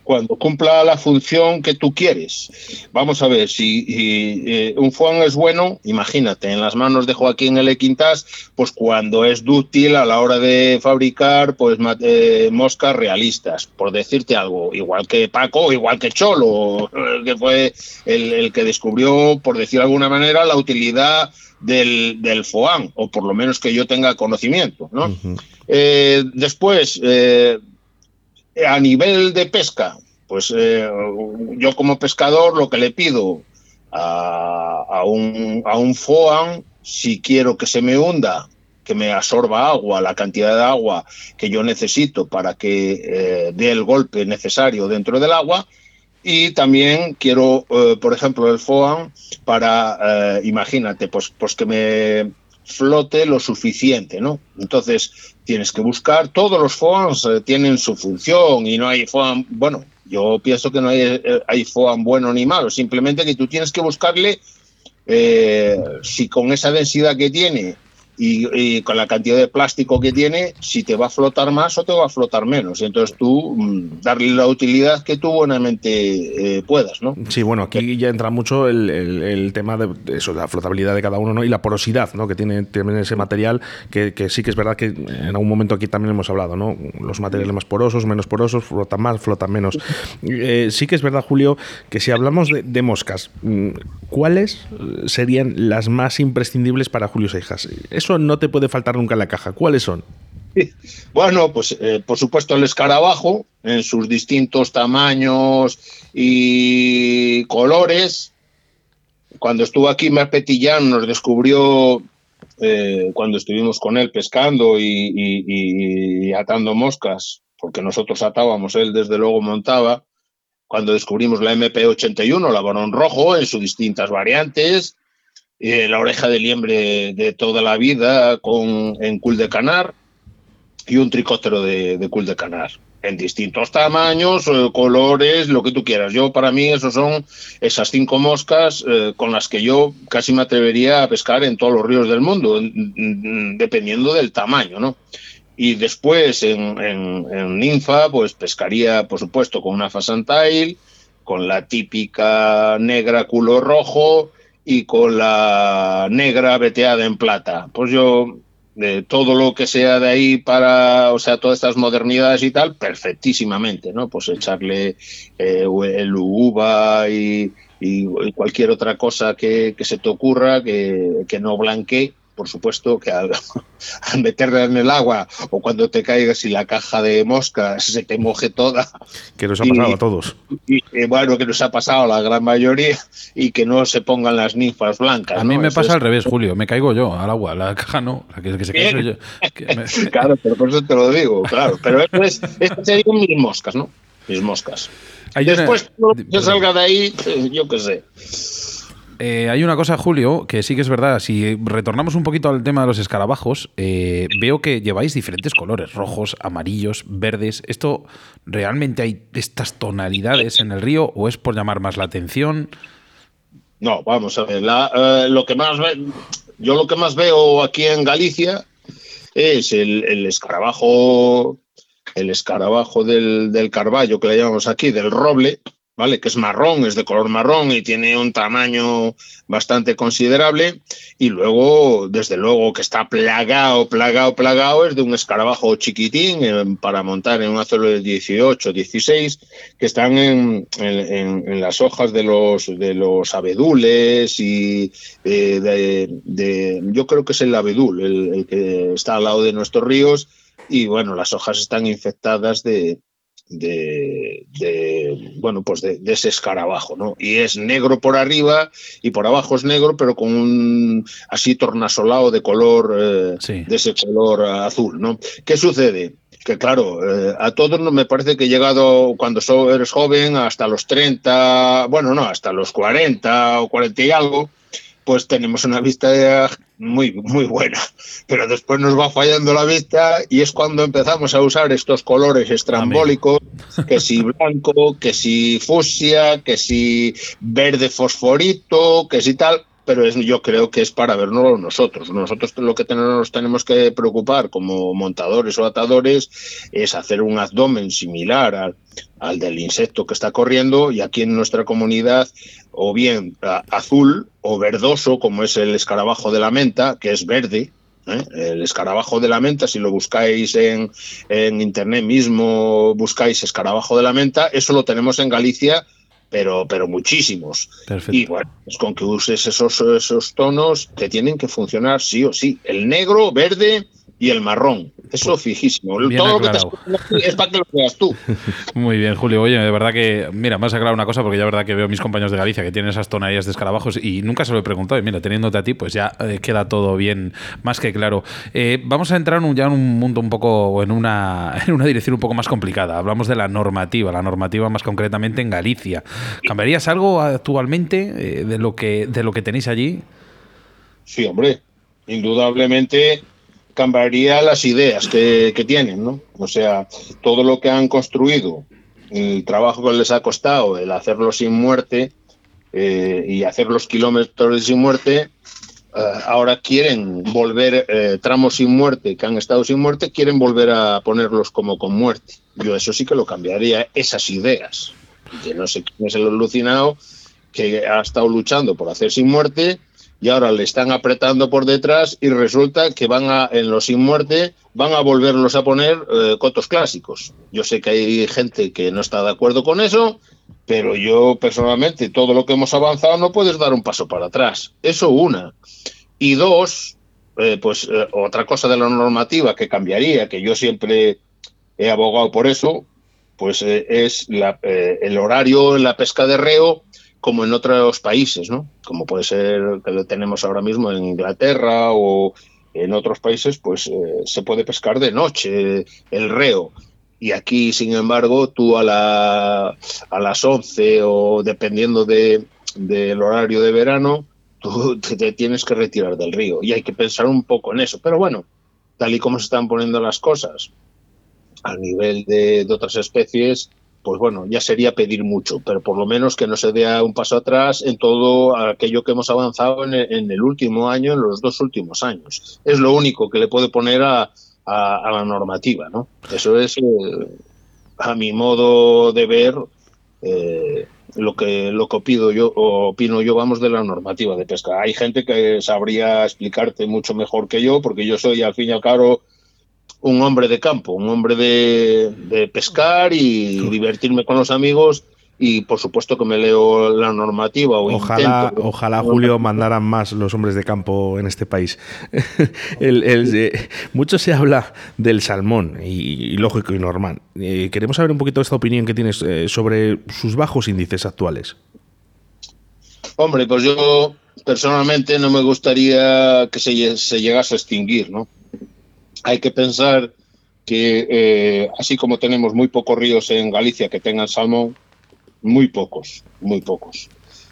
cuando cumpla la función que tú quieres. Vamos a ver, si, si eh, un FUAN es bueno, imagínate, en las manos de Joaquín L. Quintas, pues cuando es dúctil a la hora de fabricar pues eh, moscas realistas, por decirte algo, igual que Paco, igual que Cholo, que fue el, el que descubrió, por decir de alguna manera, la utilidad del, del FOAN, o por lo menos que yo tenga conocimiento. ¿no? Uh -huh. eh, después, eh, a nivel de pesca, pues eh, yo como pescador lo que le pido a, a, un, a un FOAN, si quiero que se me hunda, que me absorba agua, la cantidad de agua que yo necesito para que eh, dé el golpe necesario dentro del agua, y también quiero, eh, por ejemplo, el FOAN para, imagínate, pues, pues que me flote lo suficiente, ¿no? Entonces, tienes que buscar, todos los FOAMs eh, tienen su función y no hay FOAM, bueno, yo pienso que no hay, eh, hay bueno ni malo, simplemente que tú tienes que buscarle eh, si con esa densidad que tiene y, y, con la cantidad de plástico que tiene, si te va a flotar más o te va a flotar menos. Y entonces tú mmm, darle la utilidad que tú buenamente eh, puedas, ¿no? Sí, bueno, aquí ya entra mucho el, el, el tema de eso, la flotabilidad de cada uno ¿no? y la porosidad ¿no? que tiene, tiene ese material, que, que, sí que es verdad que en algún momento aquí también hemos hablado, ¿no? Los materiales más porosos, menos porosos, flotan más, flotan menos. Eh, sí que es verdad, Julio, que si hablamos de, de moscas, mm, ¿cuáles serían las más imprescindibles para Julio Seijas? No te puede faltar nunca en la caja. ¿Cuáles son? Bueno, pues eh, por supuesto el escarabajo en sus distintos tamaños y colores. Cuando estuvo aquí Mer Petillán nos descubrió eh, cuando estuvimos con él pescando y, atando moscas, porque nosotros atábamos, él desde luego montaba, cuando descubrimos la MP81, la varón rojo, en sus distintas variantes, eh, la oreja de liembre de toda la vida con, en cul de canar y un tricóptero de, de cul de canar en distintos tamaños, eh, colores, lo que tú quieras. Yo, para mí, esos son esas cinco moscas eh, con las que yo casi me atrevería a pescar en todos los ríos del mundo, dependiendo del tamaño, ¿no? Y después en, en, en ninfa, pues pescaría, por supuesto, con una fasantail, con la típica negra culo rojo y con la negra veteada en plata. Pues yo de todo lo que sea de ahí para, o sea, todas estas modernidades y tal, perfectísimamente, ¿no? Pues echarle eh, el uva y, cualquier otra cosa que, que se te ocurra que, que no blanquee por supuesto que al, al, meterla en el agua o cuando te caigas y la caja de moscas se te moje toda. Que nos ha pasado y, a todos. Y, y, bueno, que nos ha pasado a la gran mayoría y que no se pongan las ninfas blancas. A mí ¿no? me Eso pasa es- al revés, Julio. Me caigo yo al agua. La caja no. La que, que se cae yo. Que me- Claro, pero por eso te lo digo, claro. Pero esto es, estas serían mis moscas, ¿no? Mis moscas. Hay una- Después, lo que salga de ahí, eh, yo qué sé. Eh, hay una cosa, Julio, que sí que es verdad. Si retornamos un poquito al tema de los escarabajos, eh, veo que lleváis diferentes colores, rojos, amarillos, verdes. ¿Esto realmente hay estas tonalidades en el río o es por llamar más la atención? No, vamos a ver. la, eh, lo que más yo lo que más veo aquí en Galicia es el, el escarabajo, el escarabajo del, del carballo que le llamamos aquí, del roble, ¿vale? Que es marrón, es de color marrón y tiene un tamaño bastante considerable. Y luego, desde luego, que está plagado, plagado, plagado, es de un escarabajo chiquitín eh, para montar en un anzuelo de 18, 16, que están en, en- las hojas de los, de los abedules y eh, de, yo creo que es el abedul, el, que está al lado de nuestros ríos. Y bueno, las hojas están infectadas de, de, bueno pues de, de ese escarabajo no y es negro por arriba y por abajo es negro pero con un así tornasolado de color eh, Sí. de ese color azul no qué sucede que claro, eh, a todos no me parece que he llegado cuando so- eres joven hasta los 30, bueno, no, hasta los 40 o 40 y algo, pues tenemos una vista muy, muy buena. Pero después nos va fallando la vista y es cuando empezamos a usar estos colores estrambólicos, que si blanco, que si fucsia, que si verde fosforito, que si tal. Pero es, yo creo que es para vernos nosotros. Nosotros lo que tenemos, nos tenemos que preocupar como montadores o atadores es hacer un abdomen similar al, al del insecto que está corriendo y aquí en nuestra comunidad o bien a- azul o verdoso como es el escarabajo de la menta que es verde ¿eh? el escarabajo de la menta si lo buscáis en, en internet mismo buscáis escarabajo de la menta eso lo tenemos en Galicia pero pero muchísimos Perfecto. y bueno, pues con que uses esos, esos tonos que tienen que funcionar sí o sí. El negro, verde y el marrón. Eso fijísimo. Pues bien Todo lo que te es para que lo veas tú. Muy bien, Julio. Oye, de verdad que, mira, me has aclarado una cosa porque ya verdad que veo a mis compañeros de Galicia que tienen esas tonalidades de escarabajos y nunca se lo he preguntado. Y mira, teniéndote a ti, pues ya eh, queda todo bien, más que claro. Eh, vamos a entrar en un- ya en un mundo un poco, o en una, en una dirección un poco más complicada. Hablamos de la normativa, la normativa más concretamente en Galicia. ¿Cambiarías algo actualmente eh, de, lo que, de lo que tenéis allí? Sí, hombre. Indudablemente cambiaría las ideas que, que tienen, ¿no? O sea, todo lo que han construido, el trabajo que les ha costado, el hacerlo sin muerte eh, y hacer los kilómetros sin muerte, eh, ahora quieren volver eh, tramos sin muerte que han estado sin muerte, quieren volver a ponerlos como con muerte. Yo eso sí que lo cambiaría, esas ideas. Que no sé quién es el alucinado que ha estado luchando por hacer sin muerte y ahora le están apretando por detrás y resulta que van a, en los sin muerte, van a volverlos a poner eh, cotos clásicos. Yo sé que hay gente que no está de acuerdo con eso, pero yo personalmente, todo lo que hemos avanzado, no puedes dar un paso para atrás. Eso una. Y dos, eh, pues eh, otra cosa de la normativa que cambiaría, que yo siempre he abogado por eso, pues eh, es la, el horario en la pesca de reo como en otros países, ¿no? Como puede ser que lo tenemos ahora mismo en Inglaterra o en otros países, pues eh, se puede pescar de noche el reo. Y aquí, sin embargo, tú a, la, a las 11 o dependiendo de, del horario de verano, tú te, te tienes que retirar del río. Y hay que pensar un poco en eso. Pero bueno, tal y como se están poniendo las cosas a nivel de, de otras especies, pues bueno, ya sería pedir mucho, pero por lo menos que no se dé un paso atrás en todo aquello que hemos avanzado en el, último año, en los dos últimos años. Es lo único que le puede poner a, la normativa, ¿no? Eso es, eh, a mi modo de ver, eh, lo que lo que opino yo, opino yo, vamos, de la normativa de pesca. Hay gente que sabría explicarte mucho mejor que yo, porque yo soy al fin y al cabo un hombre de campo, un hombre de, de pescar y divertirme con los amigos y por supuesto que me leo la normativa o Ojalá, intento. ojalá Julio mandaran más los hombres de campo en este país. El- el- eh, mucho se habla del salmón y, y lógico y normal. Eh, queremos saber un poquito esta opinión que tienes eh, sobre sus bajos índices actuales. Hombre, pues yo personalmente no me gustaría que se llegase a extinguir, ¿no? Hay que pensar que eh, así como tenemos muy pocos ríos en Galicia que tengan salmón, muy pocos, muy pocos.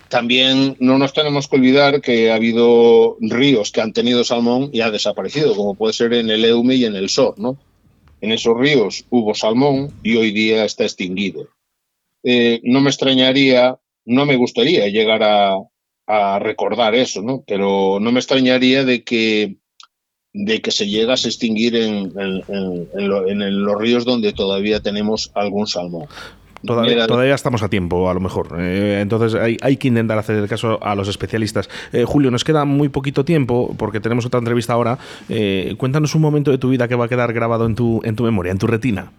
También no nos tenemos que olvidar que ha habido ríos que han tenido salmón y ha desaparecido, como puede ser en el Eume y en el Sor, ¿no? En esos ríos hubo salmón y hoy día está extinguido. Eh, no me extrañaría, no me gustaría llegar a, a recordar eso, ¿no? Pero no me extrañaría de que de que se llegase a extinguir en, en- en- en lo- en el- los ríos donde todavía tenemos algún salmón. Todavía, todavía estamos a tiempo, a lo mejor. Eh, entonces hay, hay que intentar hacer el caso a los especialistas. Eh, Julio, nos queda muy poquito tiempo porque tenemos otra entrevista ahora. Eh, cuéntanos un momento de tu vida que va a quedar grabado en tu, en tu memoria, en tu retina.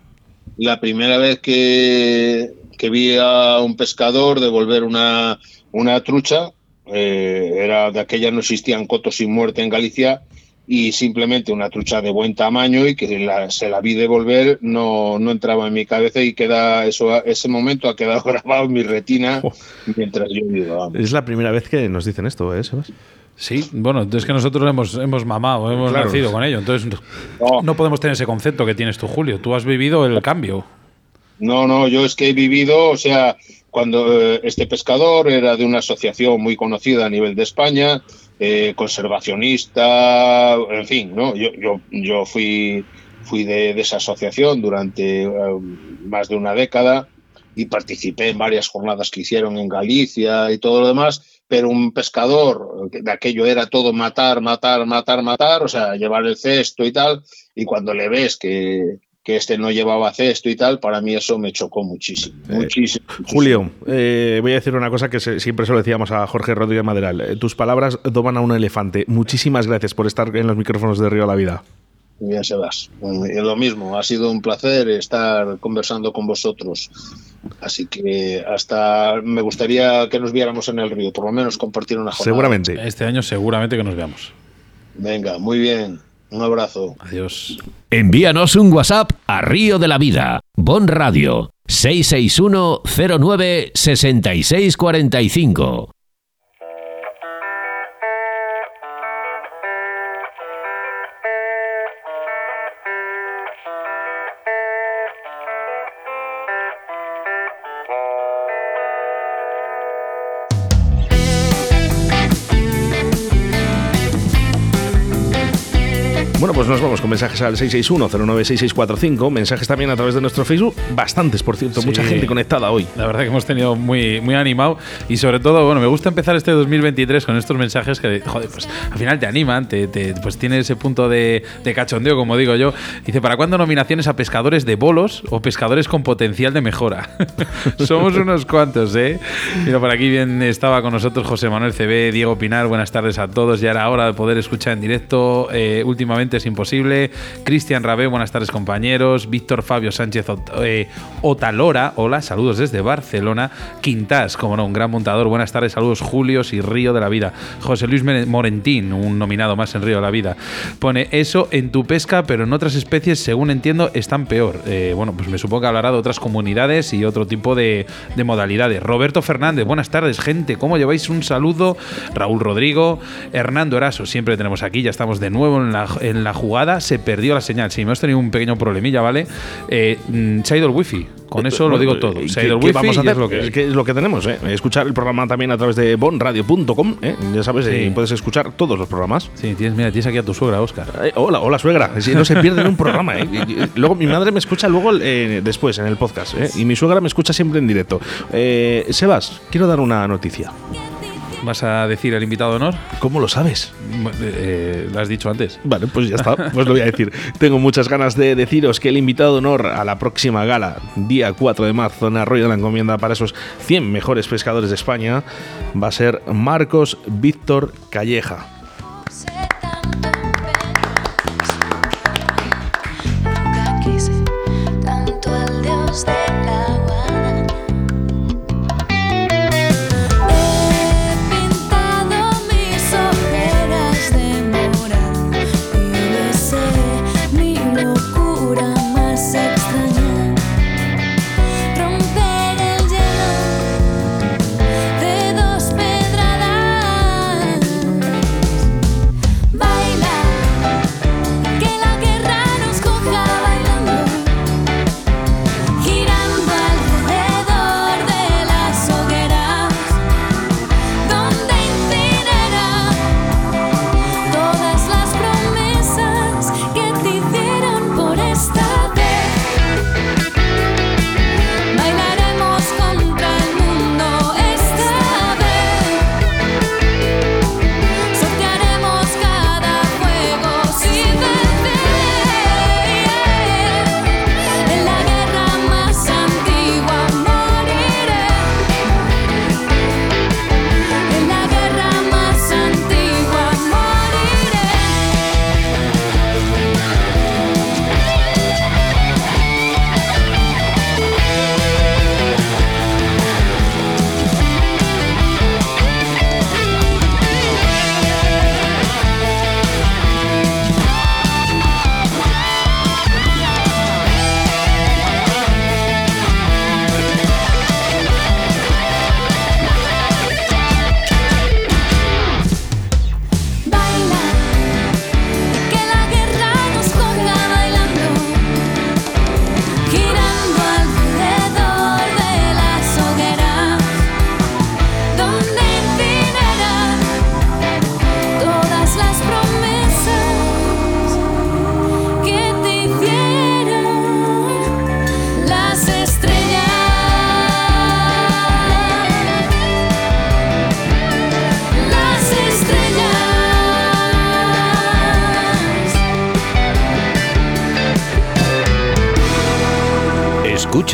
la primera vez que, que vi a un pescador devolver una, una trucha, era de aquella no existían cotos sin muerte en Galicia y simplemente una trucha de buen tamaño y que la- se la vi devolver no, no entraba en mi cabeza y queda eso ese momento ha quedado grabado en mi retina Jo. mientras yo vivo. vamos. Es la primera vez que nos dicen esto, ¿eh, Sebas? Sí, bueno, es que nosotros hemos, hemos mamado, hemos Claro. nacido con ello. Entonces No. no podemos tener ese concepto que tienes tú, Julio. Tú has vivido el cambio. No, no, yo es que he vivido, o sea, cuando eh, este pescador era de una asociación muy conocida a nivel de España, eh, conservacionista, en fin, ¿no? Yo, yo, yo fui, fui de, de esa asociación durante eh, más de una década y participé en varias jornadas que hicieron en Galicia y todo lo demás, pero un pescador, de aquello era todo matar, matar, matar, matar, o sea, llevar el cesto y tal, y cuando le ves que, que este no llevaba cesto y tal, para mí eso me chocó muchísimo, muchísimo. muchísimo. Julio, eh, voy a decir una cosa que se- siempre se lo decíamos a Jorge Rodríguez Maderal. Eh, tus palabras doman a un elefante. Muchísimas gracias por estar en los micrófonos de Río a la Vida. Muy bien, Sebas. Bueno, y lo mismo, ha sido un placer estar conversando con vosotros. Así que hasta me gustaría que nos viéramos en el río, por lo menos compartir una jornada. Seguramente. Este año seguramente que nos veamos. Venga, muy bien. Un abrazo. Adiós. Envíanos un WhatsApp a Río de la Vida, Bon Radio, 661 09 6645. Nos vamos con mensajes al 661-096645, mensajes también a través de nuestro Facebook, bastantes, por cierto, Sí. mucha gente conectada hoy. La verdad que hemos tenido muy, muy animado y sobre todo, bueno, me gusta empezar este 2023 con estos mensajes que, joder, pues al final te animan, te, te- pues tiene ese punto de, de cachondeo, como digo yo. Dice, ¿para cuándo nominaciones a pescadores de bolos o pescadores con potencial de mejora? Somos unos cuantos, ¿eh? Mira, por aquí bien estaba con nosotros José Manuel CB, Diego Pinar, buenas tardes a todos. Ya era hora de poder escuchar en directo. eh, últimamente es imposible. Cristian Rabé, buenas tardes compañeros. Víctor Fabio Sánchez eh, Otalora, hola, saludos desde Barcelona. Quintas, como no, un gran montador, buenas tardes, saludos Julios y Río de la Vida. José Luis Morentín, un nominado más en Río de la Vida. Pone eso en tu pesca, pero en otras especies, según entiendo, están peor. Eh, bueno, pues me supongo que hablará de otras comunidades y otro tipo de, de modalidades. Roberto Fernández, buenas tardes, gente. ¿Cómo lleváis? Un saludo. Raúl Rodrigo, Hernando Eraso, siempre tenemos aquí, ya estamos de nuevo en la, en la se perdió la señal. Si hemos tenido un pequeño problemilla, ¿vale? Eh, mm, se ha ido el wifi. Con eso lo digo todo. ¿Y Se ha ido el wifi vamos a y hacer? es lo que es. que es lo que tenemos, ¿eh? Escuchar el programa también a través de bonradio.com, ¿eh? Ya sabes, Sí. eh, puedes escuchar todos los programas. Sí, tienes, mira, tienes aquí a tu suegra, Oscar. Eh, hola, hola suegra. Sí, no se pierde en un programa. ¿eh? Luego mi madre me escucha luego eh, después en el podcast. ¿eh? Y mi suegra me escucha siempre en directo. Eh, Sebas, quiero dar una noticia. ¿Vas a decir el invitado de honor? ¿Cómo lo sabes? Eh, lo has dicho antes. Vale, pues ya está. Pues lo voy a decir. Tengo muchas ganas de deciros que el invitado de honor a la próxima gala, día 4 de marzo, en Arroyo de la Encomienda, para esos 100 mejores pescadores de España, va a ser Marcos Víctor Calleja.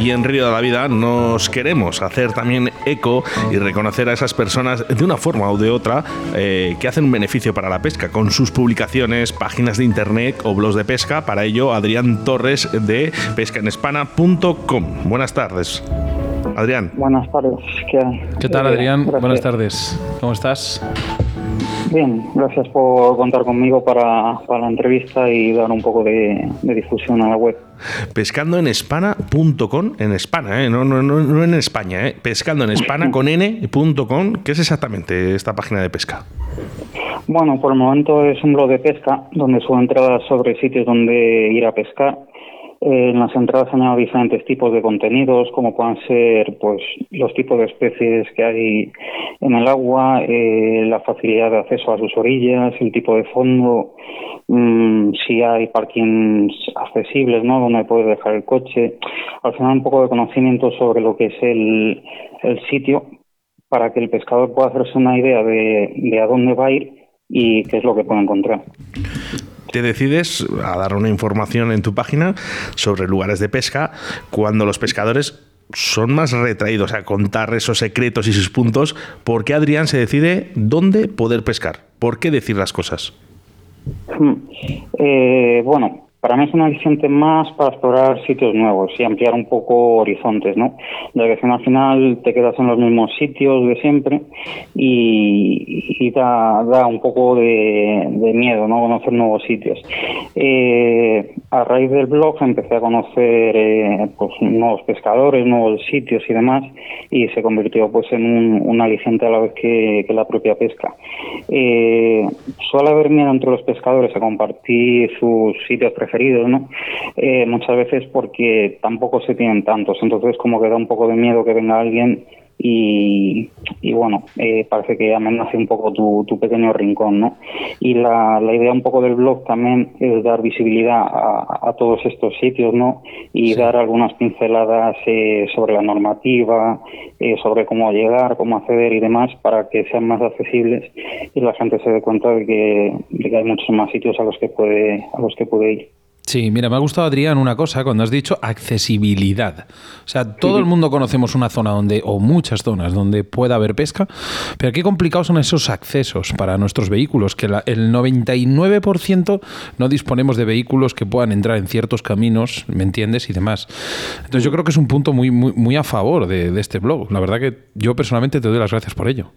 Y en Río de la Vida nos queremos hacer también eco y reconocer a esas personas de una forma u de otra eh, que hacen un beneficio para la pesca con sus publicaciones, páginas de internet o blogs de pesca. Para ello, Adrián Torres de pescaenespana.com. Buenas tardes. Adrián. Buenas tardes. ¿Qué, hay? ¿Qué tal, Adrián? gracias. Buenas tardes. ¿Cómo estás? Bien, gracias por contar conmigo para, para la entrevista y dar un poco de, de difusión a la web. pescandoenespana.com en España, ¿eh? no, no, no, no en España, ¿eh? pescando en España con n.com, ¿qué es exactamente esta página de pesca? Bueno, por el momento es un blog de pesca donde subo entradas sobre sitios donde ir a pescar. Eh, en las entradas añado diferentes tipos de contenidos, como puedan ser pues los tipos de especies que hay en el agua, eh, la facilidad de acceso a sus orillas, el tipo de fondo, mm, si hay parkings accesibles, ¿no? Donde puedes dejar el coche. Al final un poco de conocimiento sobre lo que es el, el sitio para que el pescador pueda hacerse una idea de, de a dónde va a ir y qué es lo que puede encontrar. Te decides a dar una información en tu página sobre lugares de pesca cuando los pescadores son más retraídos a contar esos secretos y sus puntos. ¿Por qué Adrián se decide dónde poder pescar? ¿Por qué decir las cosas? Hmm. Eh, bueno, para mí es un aliciente más para explorar sitios nuevos y ampliar un poco horizontes, ¿no? Ya que al final te quedas en los mismos sitios de siempre y, da, un poco de, miedo, ¿no? Conocer nuevos sitios. Eh, a raíz del blog empecé a conocer eh, pues, nuevos pescadores, nuevos sitios y demás y se convirtió pues en un, aliciente a la vez que, que la propia pesca. Eh, suele haber miedo entre los pescadores a compartir sus sitios preferidos, ¿no? Eh, muchas veces porque tampoco se tienen tantos, entonces como que da un poco de miedo que venga alguien y, y bueno, eh, parece que amenace un poco tu, tu pequeño rincón, ¿no? Y la, la idea un poco del blog también es dar visibilidad a, a todos estos sitios, ¿no? Y dar algunas pinceladas eh, sobre la normativa, eh, sobre cómo llegar, cómo acceder y demás para que sean más accesibles y la gente se dé cuenta de que, de que hay muchos más sitios a los que puede, a los que puede ir. Sí, mira, me ha gustado, Adrián, una cosa cuando has dicho accesibilidad. O sea, todo el mundo conocemos una zona donde, o muchas zonas donde pueda haber pesca, pero qué complicados son esos accesos para nuestros vehículos, que la- el 99% no disponemos de vehículos que puedan entrar en ciertos caminos, ¿me entiendes? Y demás. Entonces yo creo que es un punto muy, muy, muy a favor de, de este blog. La verdad que yo personalmente te doy las gracias por ello.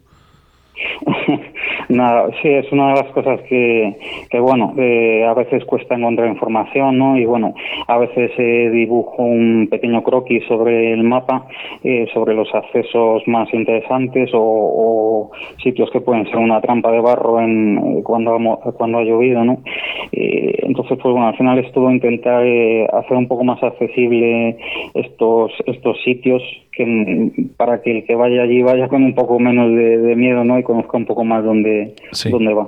Nada, sí, es una de las cosas que, bueno, eh, a veces cuesta encontrar información, ¿no? Y bueno, a veces eh, dibujo un pequeño croquis sobre el mapa, eh, sobre los accesos más interesantes o, o sitios que pueden ser una trampa de barro en, eh, cuando, ha cuando ha llovido, ¿no? Eh, entonces, pues bueno, al final es todo intentar eh, hacer un poco más accesible estos, estos sitios que para que el que vaya allí vaya con un poco menos de, de miedo, ¿no? Y conozca un poco más dónde, Sí. dónde va.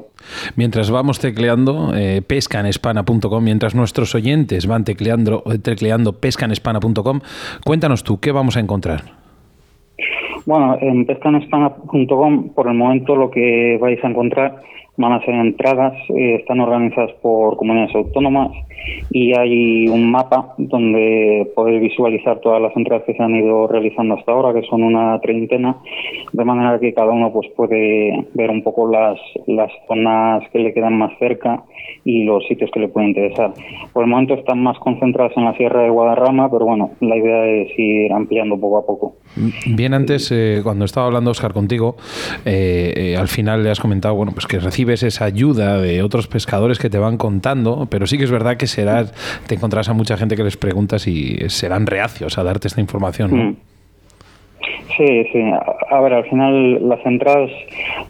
Mientras vamos tecleando eh, pescanespana.com, mientras nuestros oyentes van tecleando, eh, tecleando pescanespana.com, cuéntanos tú, ¿qué vamos a encontrar? Bueno, en pescanespana.com por el momento lo que vais a encontrar van a ser entradas, eh, están organizadas por comunidades autónomas y hay un mapa donde podéis visualizar todas las entradas que se han ido realizando hasta ahora, que son una treintena, de manera que cada uno pues puede ver un poco las, las zonas que le quedan más cerca y los sitios que le pueden interesar. Por el momento están más concentradas en la Sierra de Guadarrama, pero bueno, la idea es ir ampliando poco a poco. Bien antes, eh, cuando estaba hablando Oscar contigo, eh, eh, al final le has comentado, bueno, pues que recibes esa ayuda de otros pescadores que te van contando, pero sí que es verdad que serás, te encontrarás a mucha gente que les preguntas y serán reacios a darte esta información, ¿no? Mm. Sí, sí. A, ver, al final las entradas,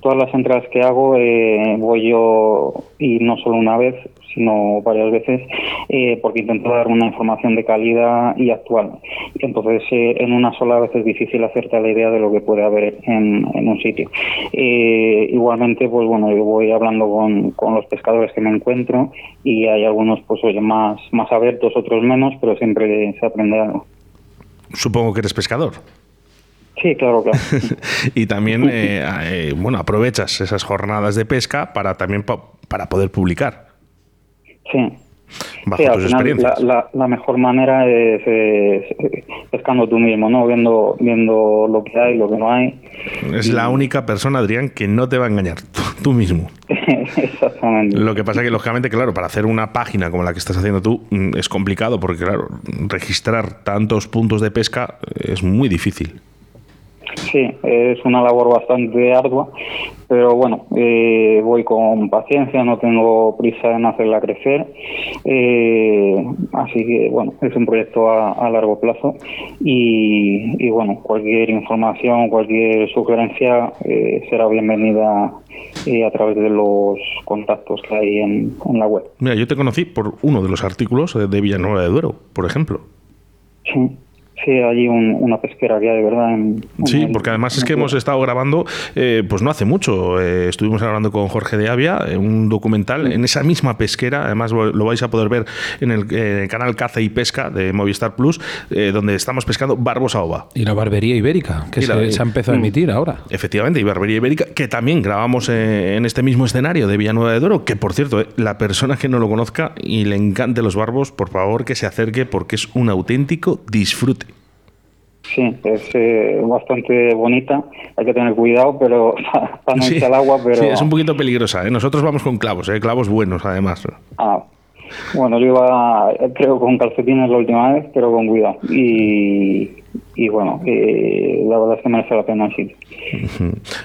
todas las entradas que hago eh, voy yo y no solo una vez, sino varias veces, eh, porque intento dar una información de calidad y actual. Entonces, eh, en una sola vez es difícil hacerte la idea de lo que puede haber en, en un sitio. Eh, igualmente, pues bueno, yo voy hablando con, con los pescadores que me encuentro y hay algunos, pues oye, más, más abiertos, otros menos, pero siempre se aprende algo. Supongo que eres pescador. Sí, claro, claro. y también, eh, eh, bueno, aprovechas esas jornadas de pesca para también pa- para poder publicar Sí. bajo Sí, tus final experiencias. la- la mejor manera es, es pescando tú mismo, ¿no? Viendo, viendo lo que hay, lo que no hay. Es la única persona, Adrián, que no te va a engañar, tú, tú mismo. Exactamente. Lo que pasa que, lógicamente, claro, para hacer una página como la que estás haciendo tú mm, es complicado porque, claro, registrar tantos puntos de pesca es muy difícil. Sí, es una labor bastante ardua, pero bueno, eh, voy con paciencia, no tengo prisa en hacerla crecer, eh, así que bueno, es un proyecto a, a largo plazo y, y, bueno, cualquier información, cualquier sugerencia eh, será bienvenida eh, a través de los contactos que hay en, en la web. Mira, yo te conocí por uno de los artículos de Villanueva de Duero, por ejemplo. Sí. Sí, hay un, una pesquera que hay, ¿verdad? En, en Sí, el- porque además es que hemos estado grabando, eh, pues no hace mucho, eh, estuvimos hablando con Jorge de Avia, eh, un documental en esa misma pesquera, además lo lo vais a poder ver en el canal Caza y Pesca de Movistar Plus, eh, donde estamos pescando barbos a ova. Y la barbería ibérica, que se, se ha empezado a emitir ahora. Efectivamente, y Barbería Ibérica, que también grabamos eh, en este mismo escenario de Villanueva de Duero, que por cierto, eh, la persona que no lo conozca y le encante los barbos, por favor que se acerque porque es un auténtico disfrute. Sí, es eh, bastante bonita. Hay que tener cuidado, pero para no Sí, al agua, pero sí, es un poquito peligrosa. ¿eh? Nosotros vamos con clavos, ¿eh? clavos buenos además. ah, Bueno, yo iba, eh, creo, con calcetines la última vez, pero con cuidado. Y, y bueno, eh, la verdad es que merece la pena sí.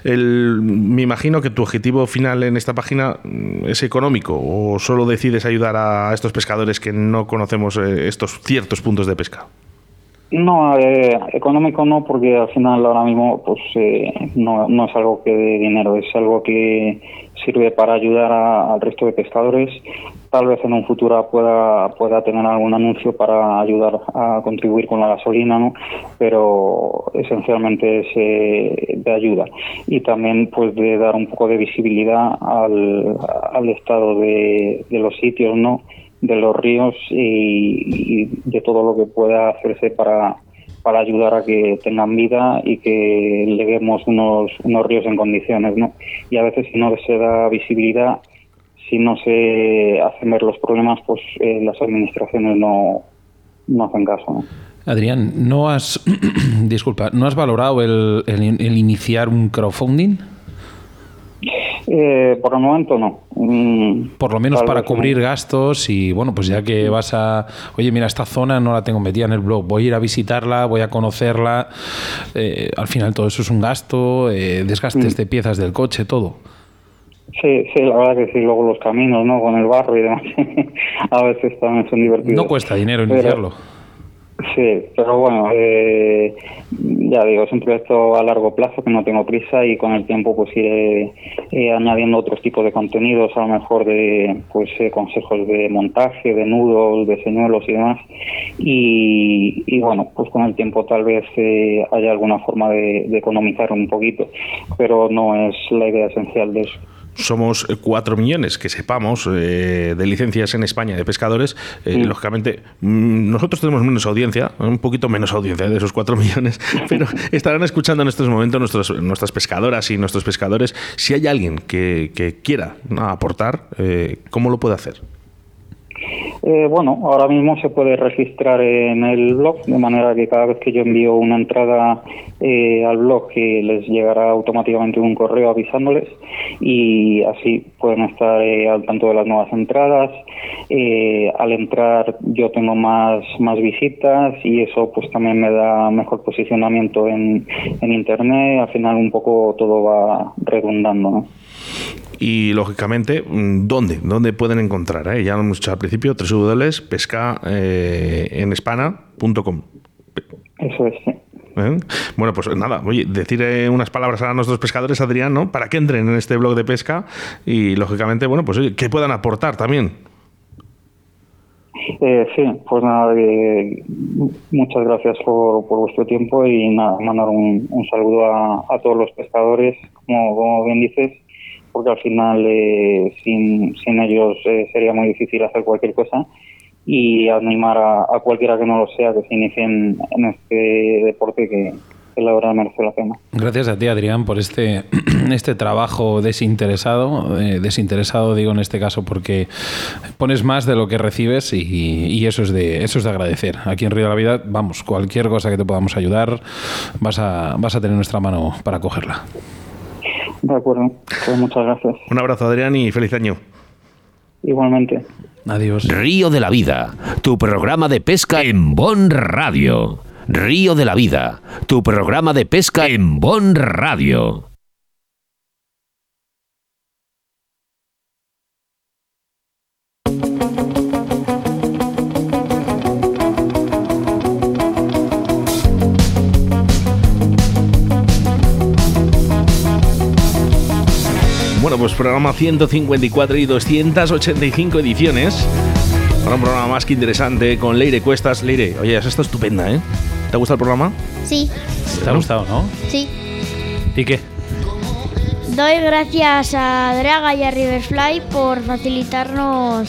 El- me imagino que tu objetivo final en esta página mm, es económico o solo decides ayudar a estos pescadores que no conocemos estos ciertos puntos de pesca. No, eh, económico no, porque al final ahora mismo pues eh, no, no es algo que de dinero, es algo que sirve para ayudar a- al resto de pescadores. Tal vez en un futuro pueda, pueda tener algún anuncio para ayudar a contribuir con la gasolina, ¿no? pero esencialmente es eh, de ayuda. Y también pues de dar un poco de visibilidad al, al estado de, de los sitios, ¿no? De los ríos y, y de todo lo que pueda hacerse para, para ayudar a que tengan vida y que leguemos unos, unos ríos en condiciones. ¿no? Y a veces si no se da visibilidad, si no se hacen ver los problemas, pues eh, las administraciones no, no hacen caso. ¿no? Adrián, ¿no has, disculpa, ¿no has valorado el, el- el iniciar un crowdfunding? Eh, por el momento no. Mm, Por lo menos para no. cubrir gastos y bueno, pues ya que vas a, oye, mira, esta zona no la tengo metida en el blog, voy a ir a visitarla, voy a conocerla, eh, al final todo eso es un gasto, eh, desgastes Mm. de piezas del coche, todo. Sí, sí, la verdad que sí, luego los caminos, ¿no? Con el barro y demás, a veces también son divertidos. No cuesta dinero Pero- iniciarlo. Sí, pero bueno, eh, ya digo, es un proyecto a largo plazo que no tengo prisa y con el tiempo pues iré eh, añadiendo otros tipos de contenidos, a lo mejor de pues eh, consejos de montaje, de nudos, de señuelos y demás. Y, y bueno, pues con el tiempo tal vez eh, haya alguna forma de, de economizar un poquito, pero no es la idea esencial de eso. Somos eh, cuatro millones, que sepamos, eh, de licencias en España de pescadores. Eh, Mm. Lógicamente, mm, nosotros tenemos menos audiencia, un poquito menos audiencia de esos cuatro millones, pero estarán escuchando en estos momentos nuestros, nuestras pescadoras y nuestros pescadores. Si hay alguien que, que quiera aportar, eh, ¿cómo lo puede hacer? Eh, bueno, ahora mismo se puede registrar en el blog, de manera que cada vez que yo envío una entrada eh, al blog, que les llegará automáticamente un correo avisándoles y así pueden estar eh, al tanto de las nuevas entradas. Eh, al entrar yo tengo más, más visitas y eso pues también me da mejor posicionamiento en, en Internet. Al final un poco todo va redundando, ¿no? Y lógicamente, mm, ¿dónde? ¿Dónde pueden encontrar? eh? Ya lo hemos dicho al principio, www.pescaenespana.com. Eso es, sí. ¿Eh? Bueno, pues nada, oye, decir eh, unas palabras a nuestros pescadores, Adrián, ¿no? Para que entren en este blog de pesca y, lógicamente, bueno, pues oye, que puedan aportar también. Eh, sí, pues nada, eh, muchas gracias por, por vuestro tiempo y nada, mandar un, un saludo a, a todos los pescadores, como, como bien dices, porque al final eh, sin, sin ellos eh, sería muy difícil hacer cualquier cosa y animar a, cualquiera que no lo sea que se inicien en este deporte que, que la verdad merece la pena. Gracias a ti, Adrián, por este, este trabajo desinteresado. eh, desinteresado, digo en este caso, porque pones más de lo que recibes y, y eso, es de, eso es de agradecer. Aquí en Río de la Vida, vamos, cualquier cosa que te podamos ayudar, vas a, vas a tener nuestra mano para cogerla. De acuerdo, pues muchas gracias. Un abrazo, Adrián, y feliz año. Igualmente. Adiós. Río de la Vida, tu programa de pesca en Bon Radio. Río de la Vida, tu programa de pesca en Bon Radio. Pues programa 154 y 285 ediciones. Para un programa más que interesante con Leire Cuestas. Leire, oye, has estado estupenda, ¿eh? ¿Te ha gustado el programa? Sí, ¿Te ha gustado, no? sí. ¿Y qué? Doy gracias a Draga y a Riverfly por facilitarnos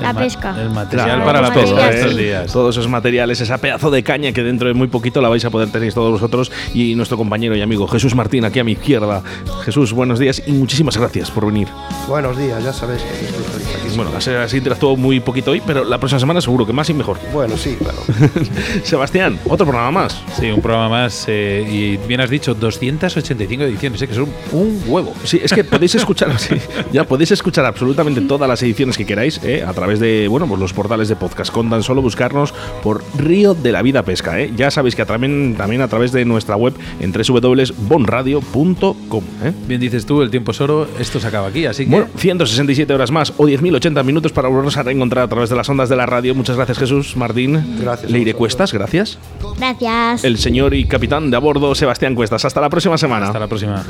la El pesca. El material Claro, para la todo, pesca ¿eh? estos días. Todos esos materiales, esa pedazo de caña que dentro de muy poquito la vais a poder tener todos vosotros y nuestro compañero y amigo Jesús Martín aquí a mi izquierda. Jesús, buenos días y muchísimas gracias por venir. Buenos días, ya sabéis que estoy Bueno, has, has interactuado muy poquito hoy, pero la próxima semana seguro que más y mejor. Bueno, sí, claro. Sebastián, otro programa más. Sí, un programa más. eh, y bien has dicho, 285 ediciones, ¿eh? que son un huevo. Sí, es que podéis escuchar, sí, ya podéis escuchar absolutamente todas las ediciones que queráis eh, a través través de bueno, pues los portales de podcast. Con tan solo buscarnos por Río de la Vida Pesca. ¿eh? Ya sabéis que también, también a través de nuestra web en www.bonradio.com. ¿eh? Bien dices tú, el tiempo es oro, esto se acaba aquí, así que... Bueno, 167 horas más o 10.080 minutos para volvernos a reencontrar a través de las ondas de la radio. Muchas gracias, Jesús, Martín. Gracias a Leire. Cuestas, gracias. Gracias. El señor y capitán de a bordo, Sebastián Cuestas. Hasta la próxima semana. Hasta la próxima.